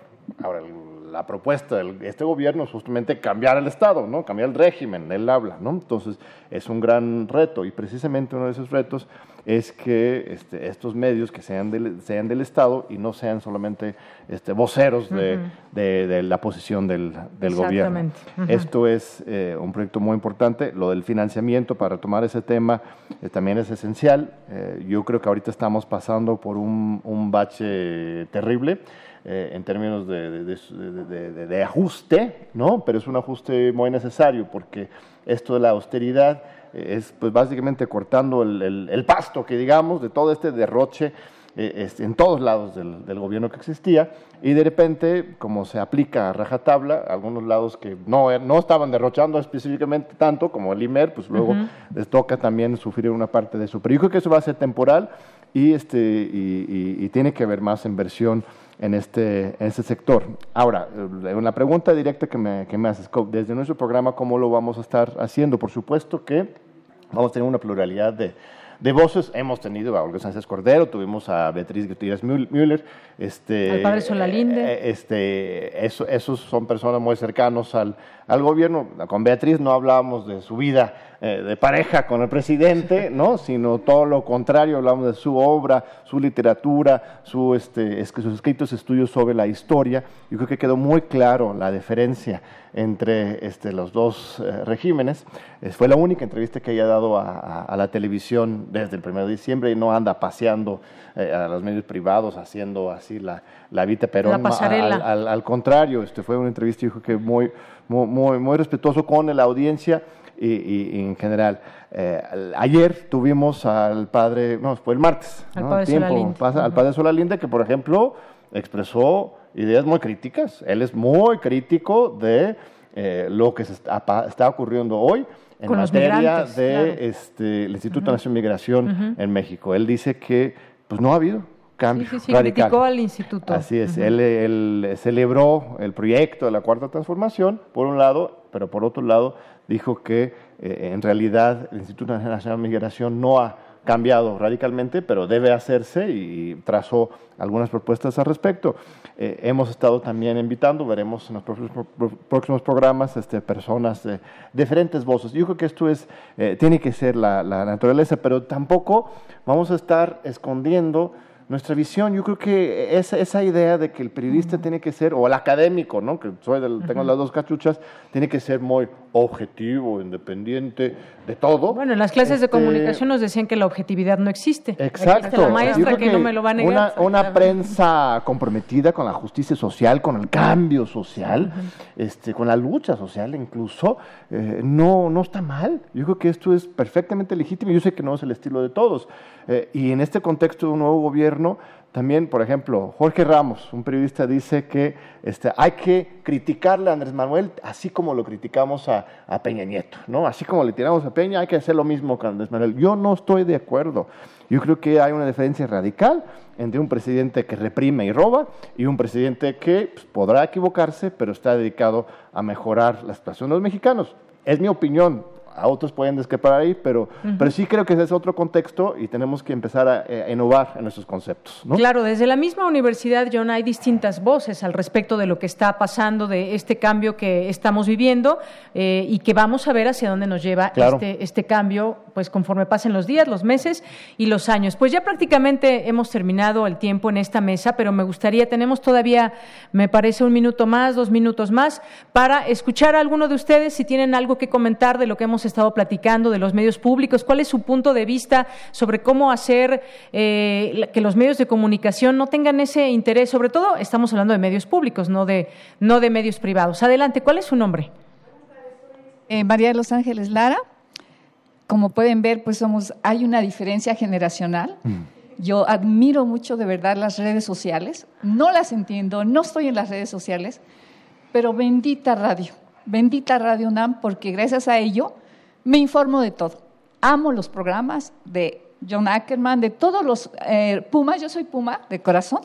Ahora, el- la propuesta de este gobierno es justamente cambiar el Estado, ¿no? cambiar el régimen, él habla. ¿no? Entonces, es un gran reto y precisamente uno de esos retos es que este, estos medios que sean del, sean del Estado y no sean solamente este, voceros de, Ujú. de- de la posición del, del gobierno. Exactamente. Ujú. Esto es eh, un proyecto muy importante. Lo del financiamiento, para retomar ese tema, eh, también es esencial. Eh, yo creo que ahorita estamos pasando por un, un bache terrible eh, en términos de, de- de- de- ajuste, ¿no? Pero es un ajuste muy necesario porque esto de la austeridad eh, es pues básicamente cortando el, el- el pasto, que digamos, de todo este derroche eh, en todos lados del, del gobierno que existía y de repente, como se aplica a rajatabla, algunos lados que no, no estaban derrochando específicamente tanto como el IMER, pues luego Ujú. les toca también sufrir una parte de eso. Pero yo creo que eso va a ser temporal y, este, y, y- y tiene que haber más inversión en este, en este sector. Ahora, eh, una pregunta directa que me, que me haces, desde nuestro programa, ¿cómo lo vamos a estar haciendo? Por supuesto que vamos a tener una pluralidad de, de voces. Hemos tenido a Olga Sánchez Cordero, tuvimos a Beatriz Gutiérrez Müll- Müller. Este, Al padre Solalinde. eh, Este, eso- esos son personas muy cercanos al, al gobierno. Con Beatriz no hablábamos de su vida eh, de pareja con el presidente, ¿no? sino todo lo contrario, hablamos de su obra, su literatura, su, este, es sus escritos, estudios sobre la historia. Yo creo que quedó muy claro la diferencia entre este, los dos eh, regímenes. Eh, fue la única entrevista que haya dado a, a- a la televisión desde el 1 de diciembre y no anda paseando eh, a los medios privados haciendo así la, la Vita Perón. La. Al, al- al contrario, este fue una entrevista, yo creo que muy, muy, muy, muy respetuoso con la audiencia y, y- y en general. Eh, ayer tuvimos al padre, no, fue el martes, Al ¿no? padre Tiempo, Solalinde. pasa- al padre Solalinde, que por ejemplo expresó ideas muy críticas. Él es muy crítico de eh, lo que se está, está ocurriendo hoy en Con materia migrantes, de claro. este, el Instituto Nacional de Migración Ujú. en México. Él dice que pues no ha habido cambio Sí, sí, sí, radical. criticó al instituto. Así es, Ujú. él, él celebró el proyecto de la Cuarta Transformación, por un lado, pero por otro lado dijo que eh, en realidad el Instituto Nacional de Migración no ha cambiado radicalmente, pero debe hacerse y trazó algunas propuestas al respecto. Eh, hemos estado también invitando, veremos en los próximos, próximos programas, este, personas de diferentes voces. Yo creo que esto es, eh, tiene que ser la naturaleza, pero tampoco vamos a estar escondiendo nuestra visión. Yo creo que esa, esa idea de que el periodista tiene que ser, o el académico, ¿no? que soy del- tengo las dos cachuchas, tiene que ser muy objetivo, independiente de todo. Bueno, en las clases de Este, comunicación nos decían que la objetividad no existe. Exacto. Existe la maestra que, no me lo va a negar. Una, una prensa comprometida con la justicia social, con el cambio social, este, con la lucha social incluso, eh, no, no está mal. Yo creo que esto es perfectamente legítimo. Yo sé que no es el estilo de todos. Eh, y en este contexto de un nuevo gobierno, también, por ejemplo, Jorge Ramos, un periodista, dice que este, hay que criticarle a Andrés Manuel así como lo criticamos a, Peña Nieto, ¿no? Así como le tiramos a Peña, hay que hacer lo mismo con Andrés Manuel. Yo no estoy de acuerdo. Yo creo que hay una diferencia radical entre un presidente que reprime y roba y un presidente que pues, podrá equivocarse, pero está dedicado a mejorar la situación de los mexicanos. Es mi opinión. A otros pueden discrepar ahí, pero, pero sí creo que ese es otro contexto y tenemos que empezar a, eh, a innovar en nuestros conceptos. ¿no? Claro, desde la misma universidad, John, hay distintas voces al respecto de lo que está pasando, de este cambio que estamos viviendo eh, y que vamos a ver hacia dónde nos lleva Claro. este, este cambio, pues conforme pasen los días, los meses y los años. Pues ya prácticamente hemos terminado el tiempo en esta mesa, pero me gustaría, tenemos todavía, me parece, un minuto más, dos minutos más, para escuchar a alguno de ustedes si tienen algo que comentar de lo que hemos estado platicando, de los medios públicos, cuál es su punto de vista sobre cómo hacer eh, que los medios de comunicación no tengan ese interés, sobre todo estamos hablando de medios públicos, no de, no de medios privados. Adelante, ¿cuál es su nombre? Eh, María de Los Ángeles Lara. Como pueden ver, pues somos, hay una diferencia generacional. Yo admiro mucho de verdad las redes sociales. No las entiendo, no estoy en las redes sociales, pero bendita radio, bendita Radio UNAM, porque gracias a ello me informo de todo. Amo los programas de John Ackerman, de todos los eh, Pumas, yo soy Puma de corazón,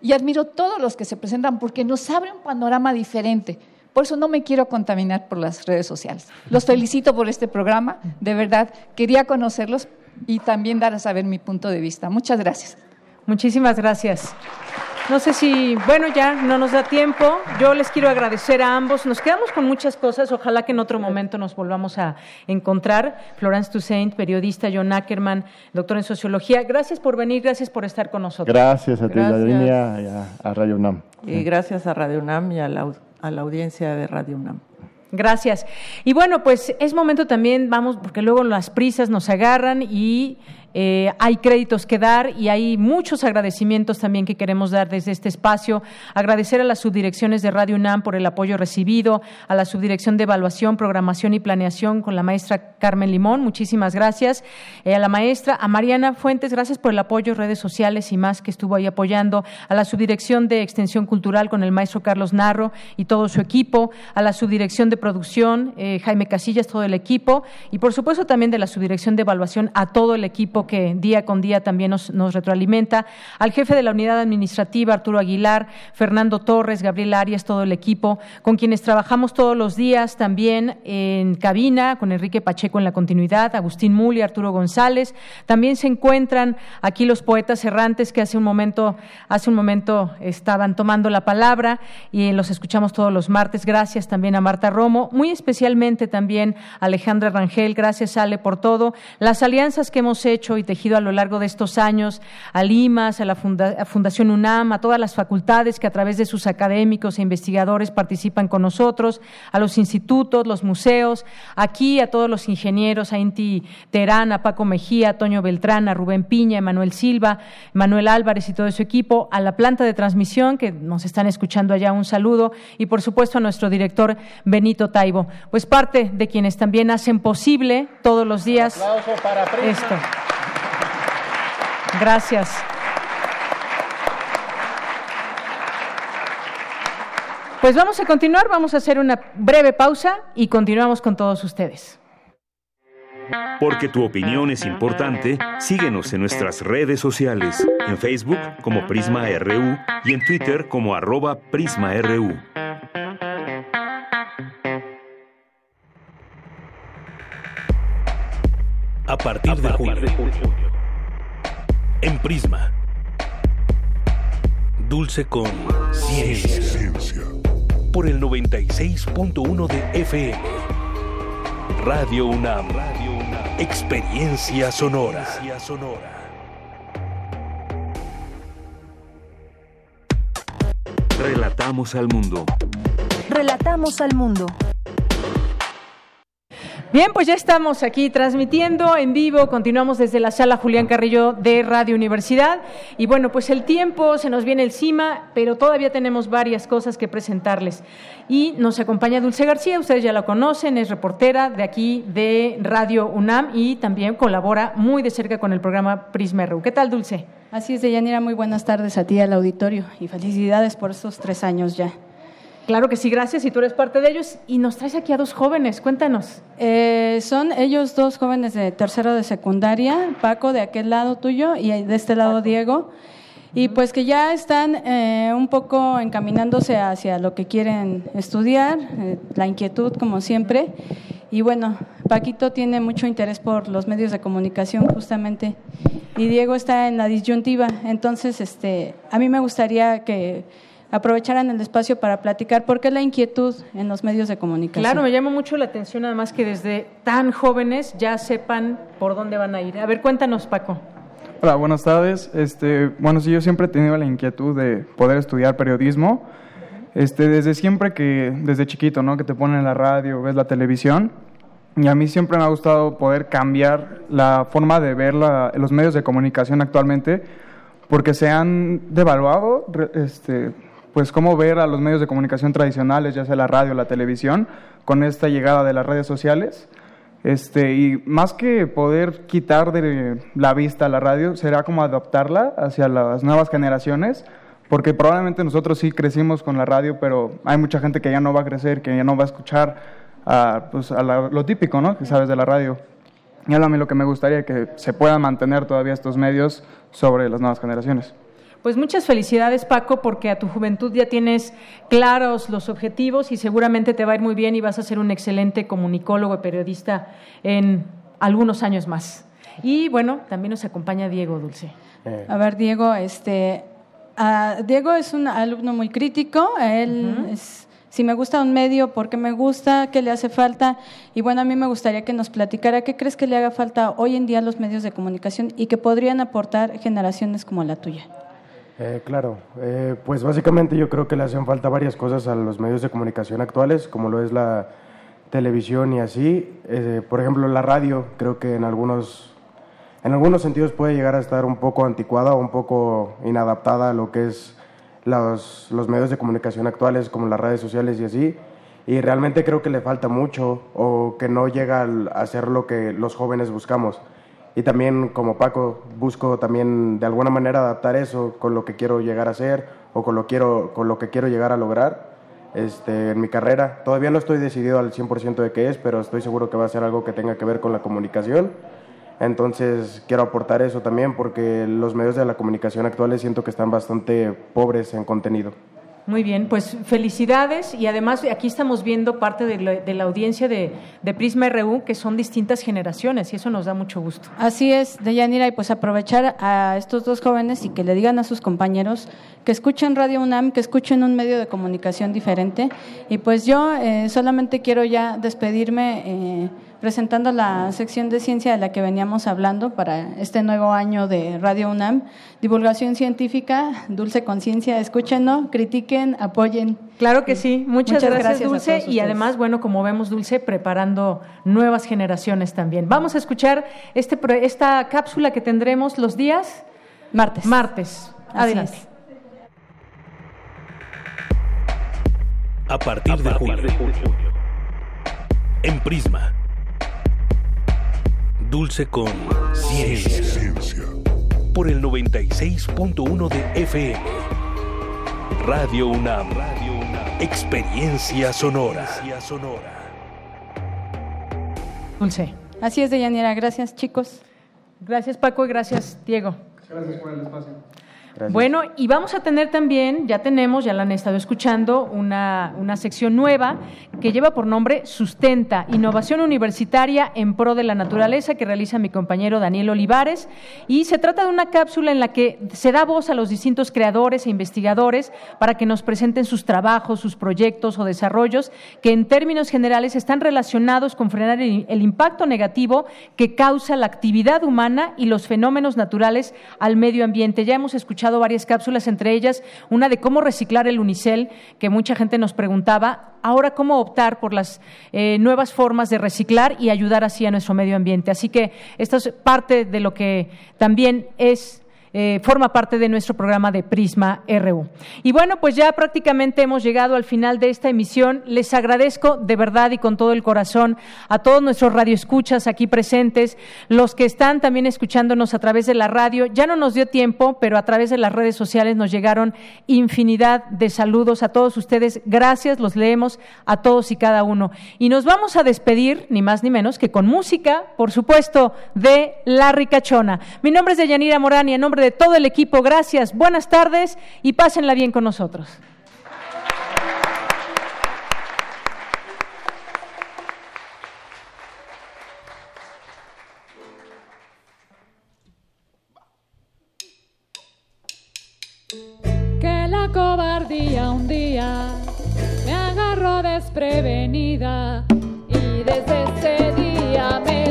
y admiro todos los que se presentan porque nos abre un panorama diferente. Por eso no me quiero contaminar por las redes sociales. Los felicito por este programa, de verdad. Quería conocerlos y también dar a saber mi punto de vista. Muchas gracias. Muchísimas gracias. No sé si, bueno, ya no nos da tiempo. Yo les quiero agradecer a ambos. Nos quedamos con muchas cosas. Ojalá que en otro momento nos volvamos a encontrar. Florence Toussaint, periodista, John Ackerman, doctor en sociología. Gracias por venir, gracias por estar con nosotros. Gracias a ti, Gracias. Yadrini, y a, a Radio UNAM. Y gracias a Radio UNAM y a la, a la audiencia de Radio UNAM. Gracias. Y bueno, pues es momento también, vamos, porque luego las prisas nos agarran y eh, hay créditos que dar y hay muchos agradecimientos también que queremos dar desde este espacio. Agradecer a las subdirecciones de Radio UNAM por el apoyo recibido, a la subdirección de evaluación, programación y planeación con la maestra Carmen Limón, muchísimas gracias. Eh, a la maestra, a Mariana Fuentes, gracias por el apoyo, redes sociales y más que estuvo ahí apoyando. A la subdirección de extensión cultural con el maestro Carlos Narro y todo su equipo. A la subdirección de producción, eh, Jaime Casillas, todo el equipo. Y por supuesto también de la subdirección de evaluación a todo el equipo que día con día también nos, nos retroalimenta. Al jefe de la unidad administrativa, Arturo Aguilar, Fernando Torres, Gabriel Arias, todo el equipo, con quienes trabajamos todos los días también en cabina, con Enrique Pacheco en la continuidad, Agustín Muli, Arturo González. También se encuentran aquí los poetas errantes que hace un momento, hace un momento estaban tomando la palabra y los escuchamos todos los martes. Gracias también a Marta Romo, muy especialmente también a Alejandra Rangel. Gracias, Ale, por todo. Las alianzas que hemos hecho y tejido a lo largo de estos años, a Limas, a la Funda- a Fundación UNAM, a todas las facultades que a través de sus académicos e investigadores participan con nosotros, a los institutos, los museos, aquí a todos los ingenieros, a Inti Terán, a Paco Mejía, a Toño Beltrán, a Rubén Piña, a Manuel Silva, Manuel Álvarez y todo su equipo, a la planta de transmisión que nos están escuchando allá, un saludo, y por supuesto a nuestro director Benito Taibo, pues parte de quienes también hacen posible todos los días esto. Gracias. Pues vamos a continuar, vamos a hacer una breve pausa y continuamos con todos ustedes. Porque tu opinión es importante, síguenos en nuestras redes sociales, en Facebook como Prisma RU y en Twitter como arroba PrismaRU. A partir de junio. En Prisma. Dulce con ciencia. Por el 96.1 de FM. Radio UNAM. Experiencia sonora. Relatamos al mundo. Relatamos al mundo. Bien, pues ya estamos aquí transmitiendo en vivo, continuamos desde la sala Julián Carrillo de Radio Universidad y bueno, pues el tiempo se nos viene encima, pero todavía tenemos varias cosas que presentarles. Y nos acompaña Dulce García, ustedes ya la conocen, es reportera de aquí de Radio UNAM y también colabora muy de cerca con el programa Prisma RU. ¿Qué tal, Dulce? Así es, Deyanira, muy buenas tardes a ti, al auditorio, y felicidades por estos tres años ya. Claro que sí, gracias, y tú eres parte de ellos. Y nos traes aquí a dos jóvenes, cuéntanos. Eh, son ellos dos jóvenes de tercero de secundaria, Paco de aquel lado tuyo y de este lado Diego, y pues que ya están eh, un poco encaminándose hacia lo que quieren estudiar, eh, la inquietud como siempre. Y bueno, Paquito tiene mucho interés por los medios de comunicación justamente, y Diego está en la disyuntiva. Entonces, este, a mí me gustaría que aprovecharan el espacio para platicar por qué la inquietud en los medios de comunicación. Claro, me llama mucho la atención además que desde tan jóvenes ya sepan por dónde van a ir. A ver, cuéntanos, Paco. Hola, buenas tardes. Este, bueno, sí, yo siempre he tenido la inquietud de poder estudiar periodismo. Este, desde siempre que, desde chiquito, ¿no? Que te ponen en la radio, ves la televisión. Y a mí siempre me ha gustado poder cambiar la forma de ver la- los medios de comunicación actualmente, porque se han devaluado, este, pues cómo ver a los medios de comunicación tradicionales, ya sea la radio la televisión, con esta llegada de las redes sociales. Este, y más que poder quitar de la vista la radio, será como adaptarla hacia las nuevas generaciones, porque probablemente nosotros sí crecimos con la radio, pero hay mucha gente que ya no va a crecer, que ya no va a escuchar a, pues, a lo típico, ¿no? Que sabes de la radio. Y a mí lo que me gustaría que se puedan mantener todavía estos medios sobre las nuevas generaciones. Pues muchas felicidades, Paco, porque a tu juventud ya tienes claros los objetivos y seguramente te va a ir muy bien y vas a ser un excelente comunicólogo y periodista en algunos años más. Y bueno, también nos acompaña Diego Dulce. A ver, Diego, este, Diego es un alumno muy crítico. Él es, si me gusta un medio, ¿por qué me gusta? ¿Qué le hace falta? Y bueno, a mí me gustaría que nos platicara qué crees que le haga falta hoy en día a los medios de comunicación y que podrían aportar generaciones como la tuya. Eh, claro, eh, pues básicamente yo creo que le hacen falta varias cosas a los medios de comunicación actuales, como lo es la televisión y así. Eh, por ejemplo, la radio, creo que en algunos, en algunos sentidos puede llegar a estar un poco anticuada o un poco inadaptada a lo que es los, los medios de comunicación actuales, como las redes sociales y así. Y realmente creo que le falta mucho o que no llega a ser lo que los jóvenes buscamos. Y también como Paco busco también de alguna manera adaptar eso con lo que quiero llegar a ser o con lo, quiero, con lo que quiero llegar a lograr este, en mi carrera. Todavía no estoy decidido al 100% de qué es, pero estoy seguro que va a ser algo que tenga que ver con la comunicación. Entonces quiero aportar eso también porque los medios de la comunicación actuales siento que están bastante pobres en contenido. Muy bien, pues felicidades y además aquí estamos viendo parte de la, de la audiencia de, Prisma RU que son distintas generaciones y eso nos da mucho gusto. Así es, Deyanira, y pues aprovechar a estos dos jóvenes y que le digan a sus compañeros que escuchen Radio UNAM, que escuchen un medio de comunicación diferente. Y pues yo eh, solamente quiero ya despedirme eh, presentando la sección de ciencia de la que veníamos hablando para este nuevo año de Radio UNAM. Divulgación científica, dulce conciencia, escúchenlo, critiquen, apoyen. Claro que sí, muchas, gracias, Dulce y además, bueno, como vemos Dulce preparando nuevas generaciones también. Vamos a escuchar este, esta cápsula que tendremos los días martes. Martes. Así Adelante. es. A partir de junio. En Prisma. Dulce con ciencia. Por el 96.1 de FM. Radio UNAM. Experiencia sonora. Dulce. Así es, Deyanira, gracias chicos. Gracias Paco y gracias Diego. Gracias por el espacio. Bueno, y vamos a tener también, ya tenemos, ya la han estado escuchando, una, una sección nueva que lleva por nombre Sustenta, Innovación Universitaria en Pro de la Naturaleza, que realiza mi compañero Daniel Olivares. Y se trata de una cápsula en la que se da voz a los distintos creadores e investigadores para que nos presenten sus trabajos, sus proyectos o desarrollos que en términos generales están relacionados con frenar el, el impacto negativo que causa la actividad humana y los fenómenos naturales al medio ambiente. Ya hemos escuchado varias cápsulas, entre ellas una de cómo reciclar el unicel, que mucha gente nos preguntaba. Ahora, cómo optar por las eh, nuevas formas de reciclar y ayudar así a nuestro medio ambiente. Así que esto es parte de lo que también es eh, forma parte de nuestro programa de Prisma RU. Y bueno, pues ya prácticamente hemos llegado al final de esta emisión. Les agradezco de verdad y con todo el corazón a todos nuestros radioescuchas aquí presentes, los que están también escuchándonos a través de la radio. Ya no nos dio tiempo, pero a través de las redes sociales nos llegaron infinidad de saludos a todos ustedes. Gracias, los leemos a todos y cada uno. Y nos vamos a despedir, ni más ni menos, que con música, por supuesto, de La Ricachona. Mi nombre es Deyanira Morán y en nombre de todo el equipo, gracias, buenas tardes y pásenla bien con nosotros. que la cobardía un día me agarró desprevenida y desde ese día me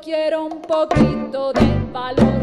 quiero un poquito de valor.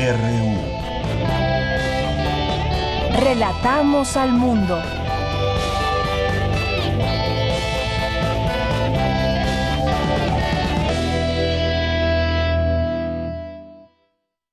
RU. Relatamos al mundo.